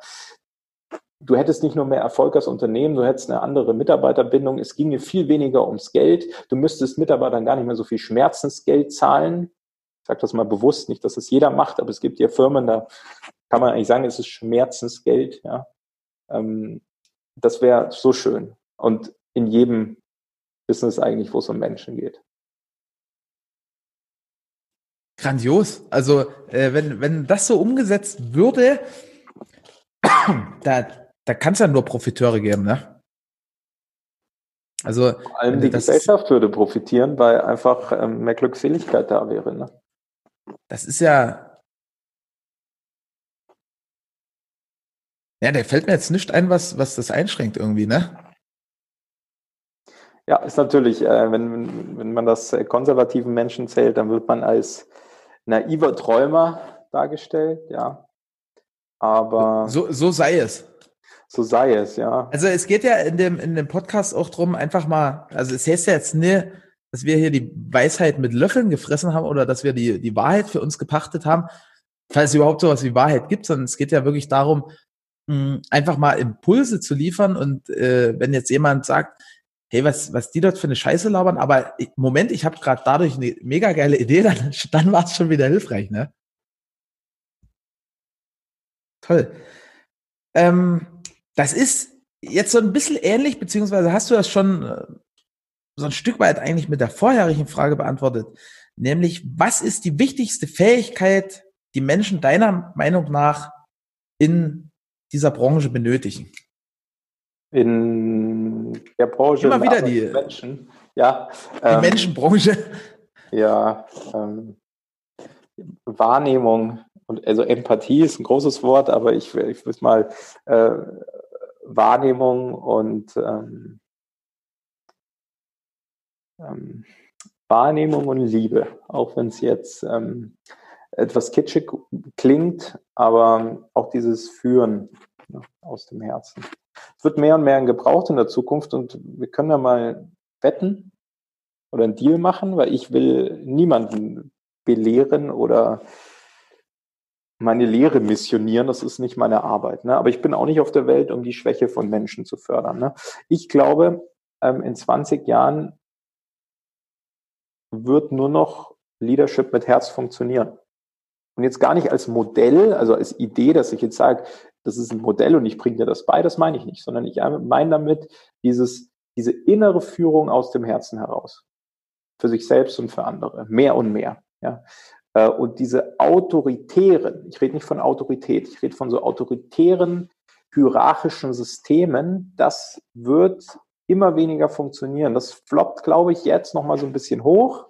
Du hättest nicht nur mehr Erfolg als Unternehmen, du hättest eine andere Mitarbeiterbindung. Es ginge viel weniger ums Geld. Du müsstest Mitarbeitern gar nicht mehr so viel Schmerzensgeld zahlen. Ich sage das mal bewusst, nicht, dass es jeder macht, aber es gibt ja Firmen, da kann man eigentlich sagen, es ist Schmerzensgeld. Ja. Ähm, das wäre so schön. Und in jedem Business eigentlich, wo es um Menschen geht. Grandios. Also, äh, wenn, wenn das so umgesetzt würde, da, da kann es ja nur Profiteure geben, ne? Also, Vor allem die Gesellschaft würde profitieren, weil einfach ähm, mehr Glückseligkeit da wäre. Ne? Das ist ja. Ja, der fällt mir jetzt nicht ein, was, was das einschränkt irgendwie, ne? Ja, ist natürlich, äh, wenn, wenn man das konservativen Menschen zählt, dann wird man als naiver Träumer dargestellt, ja. Aber. So, so sei es. So sei es, ja. Also es geht ja in dem, in dem Podcast auch drum, einfach mal, also es heißt ja jetzt nicht, dass wir hier die Weisheit mit Löffeln gefressen haben oder dass wir die, die Wahrheit für uns gepachtet haben, falls es überhaupt sowas wie Wahrheit gibt, sondern es geht ja wirklich darum, mh, einfach mal Impulse zu liefern und äh, wenn jetzt jemand sagt, hey, was, was die dort für eine Scheiße labern, aber Moment, ich habe gerade dadurch eine mega geile Idee, dann, dann war es schon wieder hilfreich, ne? Toll. Ähm, das ist jetzt so ein bisschen ähnlich, beziehungsweise hast du das schon äh, so ein Stück weit eigentlich mit der vorherigen Frage beantwortet, nämlich was ist die wichtigste Fähigkeit, die Menschen deiner Meinung nach in dieser Branche benötigen? In der Branche immer wieder die Menschen, ja, die ähm, Menschenbranche, ja, ähm, Wahrnehmung und also Empathie ist ein großes Wort, aber ich, ich will mal äh, Wahrnehmung und ähm, ähm, Wahrnehmung und Liebe, auch wenn es jetzt ähm, etwas kitschig klingt, aber auch dieses Führen ja, aus dem Herzen. Es wird mehr und mehr gebraucht in der Zukunft und wir können da mal wetten oder einen Deal machen, weil ich will niemanden belehren oder meine Lehre missionieren, das ist nicht meine Arbeit. Ne? Aber ich bin auch nicht auf der Welt, um die Schwäche von Menschen zu fördern. Ne? Ich glaube, ähm, in 20 Jahren wird nur noch Leadership mit Herz funktionieren. Und jetzt gar nicht als Modell, also als Idee, dass ich jetzt sage, das ist ein Modell und ich bringe dir das bei, das meine ich nicht, sondern ich meine damit dieses, diese innere Führung aus dem Herzen heraus. Für sich selbst und für andere. Mehr und mehr. Ja. Äh, und diese autoritären, ich rede nicht von Autorität, ich rede von so autoritären, hierarchischen Systemen, das wird immer weniger funktionieren. Das floppt, glaube ich, jetzt nochmal so ein bisschen hoch.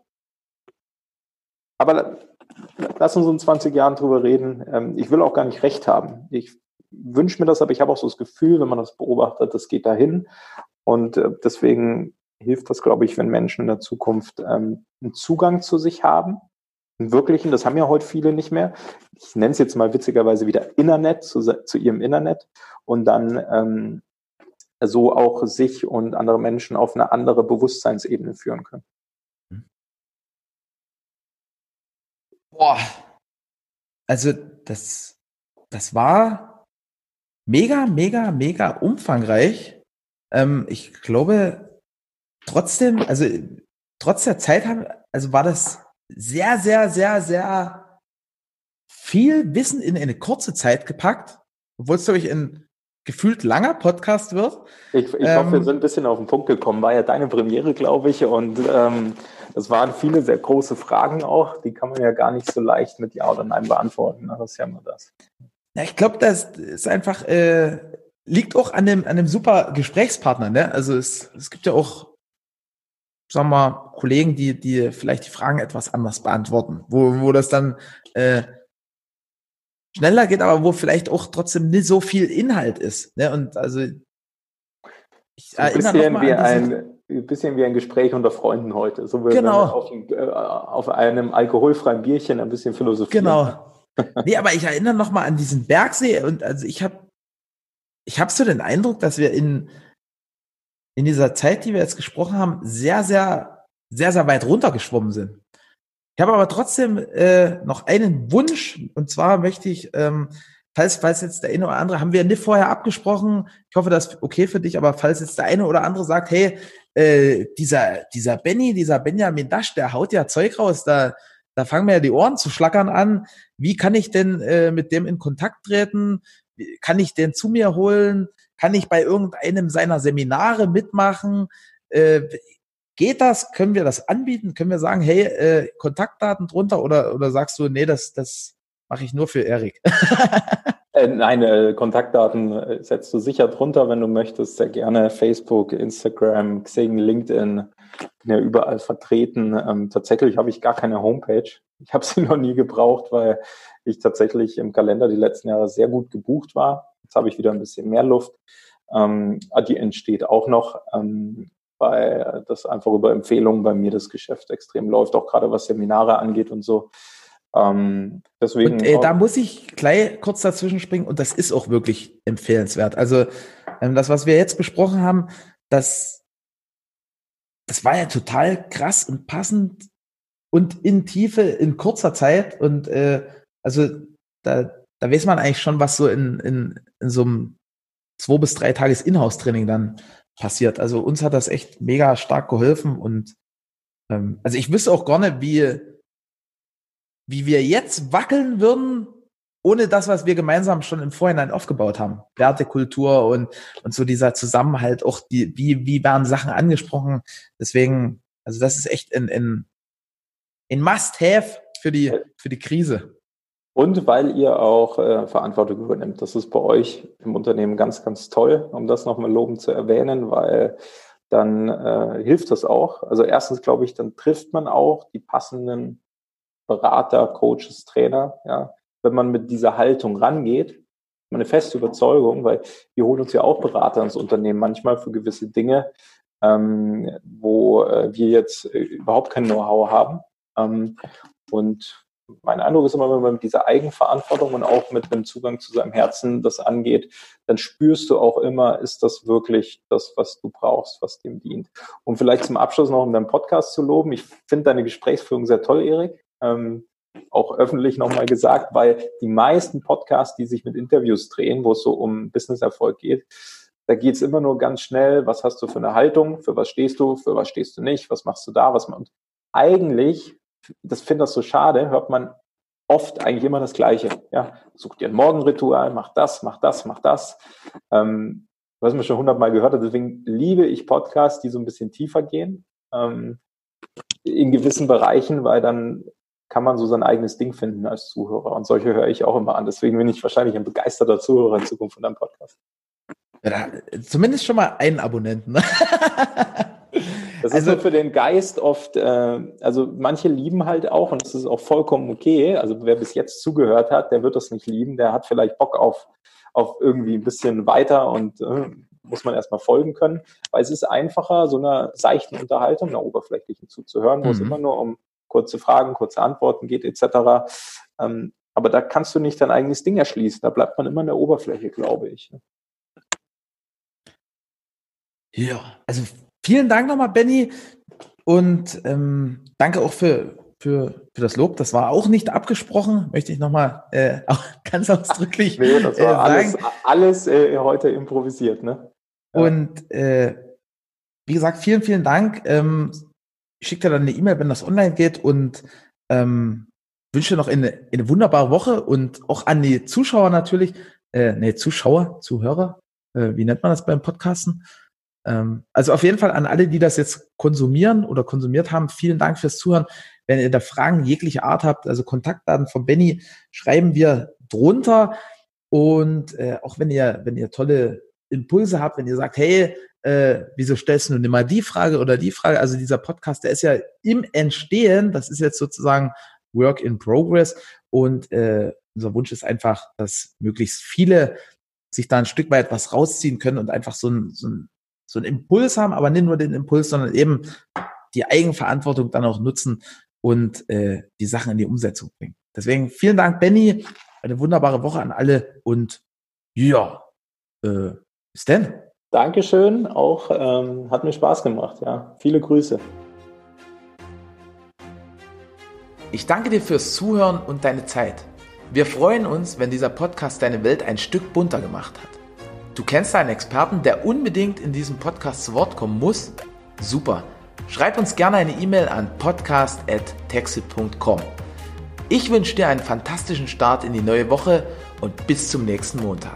Aber lass uns in 20 Jahren drüber reden. Ähm, ich will auch gar nicht recht haben. Ich wünsche mir das, aber ich habe auch so das Gefühl, wenn man das beobachtet, das geht dahin. Und äh, deswegen hilft das, glaube ich, wenn Menschen in der Zukunft ähm, einen Zugang zu sich haben, wirklichen, das haben ja heute viele nicht mehr. Ich nenne es jetzt mal witzigerweise wieder Internet, zu, zu ihrem Internet und dann ähm, so auch sich und andere Menschen auf eine andere Bewusstseinsebene führen können. Boah, also das, das war mega, mega, mega umfangreich. Ähm, ich glaube, trotzdem, also trotz der Zeit haben, also war das sehr, sehr, sehr, sehr viel Wissen in eine kurze Zeit gepackt, obwohl es, glaube ich, ein gefühlt langer Podcast wird. Ich, ich ähm, hoffe, wir ähm, sind ein bisschen auf den Punkt gekommen. War ja deine Premiere, glaube ich. Und ähm, das waren viele sehr große Fragen auch. Die kann man ja gar nicht so leicht mit Ja oder Nein beantworten. Das ist ja nur das. Ja, ich glaube, das ist einfach, äh, liegt auch an dem, an dem super Gesprächspartner. Ne? Also es, es gibt ja auch sagen wir mal, Kollegen, die, die vielleicht die Fragen etwas anders beantworten, wo, wo das dann äh, schneller geht, aber wo vielleicht auch trotzdem nicht so viel Inhalt ist. Ne? Und also ich ein bisschen wie ein, bisschen wie ein Gespräch unter Freunden heute. So wie genau. auf, äh, auf, einem alkoholfreien Bierchen ein bisschen philosophieren. Genau. nee, aber ich erinnere noch mal an diesen Bergsee und also ich habe ich habe so den Eindruck, dass wir in in dieser Zeit, die wir jetzt gesprochen haben, sehr, sehr, sehr, sehr weit runtergeschwommen sind. Ich habe aber trotzdem äh, noch einen Wunsch und zwar möchte ich, ähm, falls, falls jetzt der eine oder andere, haben wir nicht vorher abgesprochen, ich hoffe, das ist okay für dich, aber falls jetzt der eine oder andere sagt, hey, äh, dieser, dieser Benny, dieser Benjamin Dasch, der haut ja Zeug raus, da, da fangen mir ja die Ohren zu schlackern an. Wie kann ich denn äh, mit dem in Kontakt treten? Kann ich den zu mir holen? Kann ich bei irgendeinem seiner Seminare mitmachen? Äh, geht das? Können wir das anbieten? Können wir sagen, hey, äh, Kontaktdaten drunter oder, oder sagst du, nee, das, das mache ich nur für Erik? äh, nein, äh, Kontaktdaten äh, setzt du sicher drunter, wenn du möchtest. Sehr gerne Facebook, Instagram, Xing, LinkedIn. Bin ja überall vertreten. Ähm, tatsächlich habe ich gar keine Homepage. Ich habe sie noch nie gebraucht, weil ich tatsächlich im Kalender die letzten Jahre sehr gut gebucht war. Jetzt habe ich wieder ein bisschen mehr Luft. Ähm, die entsteht auch noch, ähm, weil das einfach über Empfehlungen bei mir das Geschäft extrem läuft, auch gerade was Seminare angeht und so. Ähm, deswegen. Und, äh, da muss ich gleich kurz dazwischen springen und das ist auch wirklich empfehlenswert. Also ähm, das, was wir jetzt besprochen haben, das, das war ja total krass und passend und in Tiefe in kurzer Zeit und äh, also da, da weiß man eigentlich schon, was so in, in, in so einem zwei bis drei Tages Inhouse-Training dann passiert. Also uns hat das echt mega stark geholfen und ähm, also ich wüsste auch gar nicht, wie, wie wir jetzt wackeln würden, ohne das, was wir gemeinsam schon im Vorhinein aufgebaut haben. Wertekultur und, und so dieser Zusammenhalt, auch die, wie, wie werden Sachen angesprochen. Deswegen, also das ist echt ein, ein, ein Must-Have für die, für die Krise. Und weil ihr auch äh, Verantwortung übernimmt. Das ist bei euch im Unternehmen ganz, ganz toll, um das nochmal lobend zu erwähnen, weil dann äh, hilft das auch. Also erstens glaube ich, dann trifft man auch die passenden Berater, Coaches, Trainer. Ja, wenn man mit dieser Haltung rangeht, meine feste Überzeugung, weil wir holen uns ja auch Berater ins Unternehmen manchmal für gewisse Dinge, ähm, wo äh, wir jetzt äh, überhaupt kein Know-how haben. Ähm, und mein Eindruck ist immer, wenn man mit dieser Eigenverantwortung und auch mit dem Zugang zu seinem Herzen das angeht, dann spürst du auch immer, ist das wirklich das, was du brauchst, was dem dient. Und vielleicht zum Abschluss noch, um deinen Podcast zu loben. Ich finde deine Gesprächsführung sehr toll, Erik. Ähm, auch öffentlich nochmal gesagt, weil die meisten Podcasts, die sich mit Interviews drehen, wo es so um Businesserfolg geht, da geht es immer nur ganz schnell, was hast du für eine Haltung, für was stehst du, für was stehst du nicht, was machst du da, was man. Eigentlich das finde das so schade, hört man oft eigentlich immer das Gleiche. Ja, such dir ein Morgenritual, mach das, mach das, mach das. Ähm, was man schon hundertmal gehört hat. Deswegen liebe ich Podcasts, die so ein bisschen tiefer gehen ähm, in gewissen Bereichen, weil dann kann man so sein eigenes Ding finden als Zuhörer. Und solche höre ich auch immer an. Deswegen bin ich wahrscheinlich ein begeisterter Zuhörer in Zukunft von deinem Podcast. Ja, zumindest schon mal einen Abonnenten. Das also, ist so für den Geist oft, äh, also manche lieben halt auch und das ist auch vollkommen okay. Also wer bis jetzt zugehört hat, der wird das nicht lieben, der hat vielleicht Bock auf, auf irgendwie ein bisschen weiter und äh, muss man erstmal folgen können, weil es ist einfacher, so einer seichten Unterhaltung, einer oberflächlichen zuzuhören, wo mhm. es immer nur um kurze Fragen, kurze Antworten geht etc. Ähm, aber da kannst du nicht dein eigenes Ding erschließen. Da bleibt man immer in der Oberfläche, glaube ich. Ja, also Vielen Dank nochmal, Benny. Und ähm, danke auch für, für, für das Lob. Das war auch nicht abgesprochen, möchte ich nochmal äh, ganz ausdrücklich nee, das war äh. Alles, alles äh, heute improvisiert, ne? Ja. Und äh, wie gesagt, vielen, vielen Dank. Ähm, ich schicke dir dann eine E-Mail, wenn das online geht und ähm, wünsche noch eine, eine wunderbare Woche und auch an die Zuschauer natürlich, äh, nee, Zuschauer, Zuhörer, äh, wie nennt man das beim Podcasten? Ähm, also auf jeden Fall an alle, die das jetzt konsumieren oder konsumiert haben, vielen Dank fürs Zuhören. Wenn ihr da Fragen jeglicher Art habt, also Kontaktdaten von Benny, schreiben wir drunter. Und äh, auch wenn ihr, wenn ihr tolle Impulse habt, wenn ihr sagt, hey, äh, wieso stellst du nur mal die Frage oder die Frage? Also dieser Podcast, der ist ja im Entstehen, das ist jetzt sozusagen Work in Progress. Und äh, unser Wunsch ist einfach, dass möglichst viele sich da ein Stück weit was rausziehen können und einfach so ein, so ein so einen Impuls haben, aber nicht nur den Impuls, sondern eben die Eigenverantwortung dann auch nutzen und äh, die Sachen in die Umsetzung bringen. Deswegen vielen Dank, Benny. Eine wunderbare Woche an alle und ja, äh, bis denn. Dankeschön, auch ähm, hat mir Spaß gemacht. Ja, viele Grüße. ich danke dir fürs Zuhören und deine Zeit. Wir freuen uns, wenn dieser Podcast deine Welt ein Stück bunter gemacht hat. Du kennst einen Experten, der unbedingt in diesem Podcast zu Wort kommen muss? Super. Schreib uns gerne eine E-Mail an podcast.texit.com. Ich wünsche dir einen fantastischen Start in die neue Woche und bis zum nächsten Montag.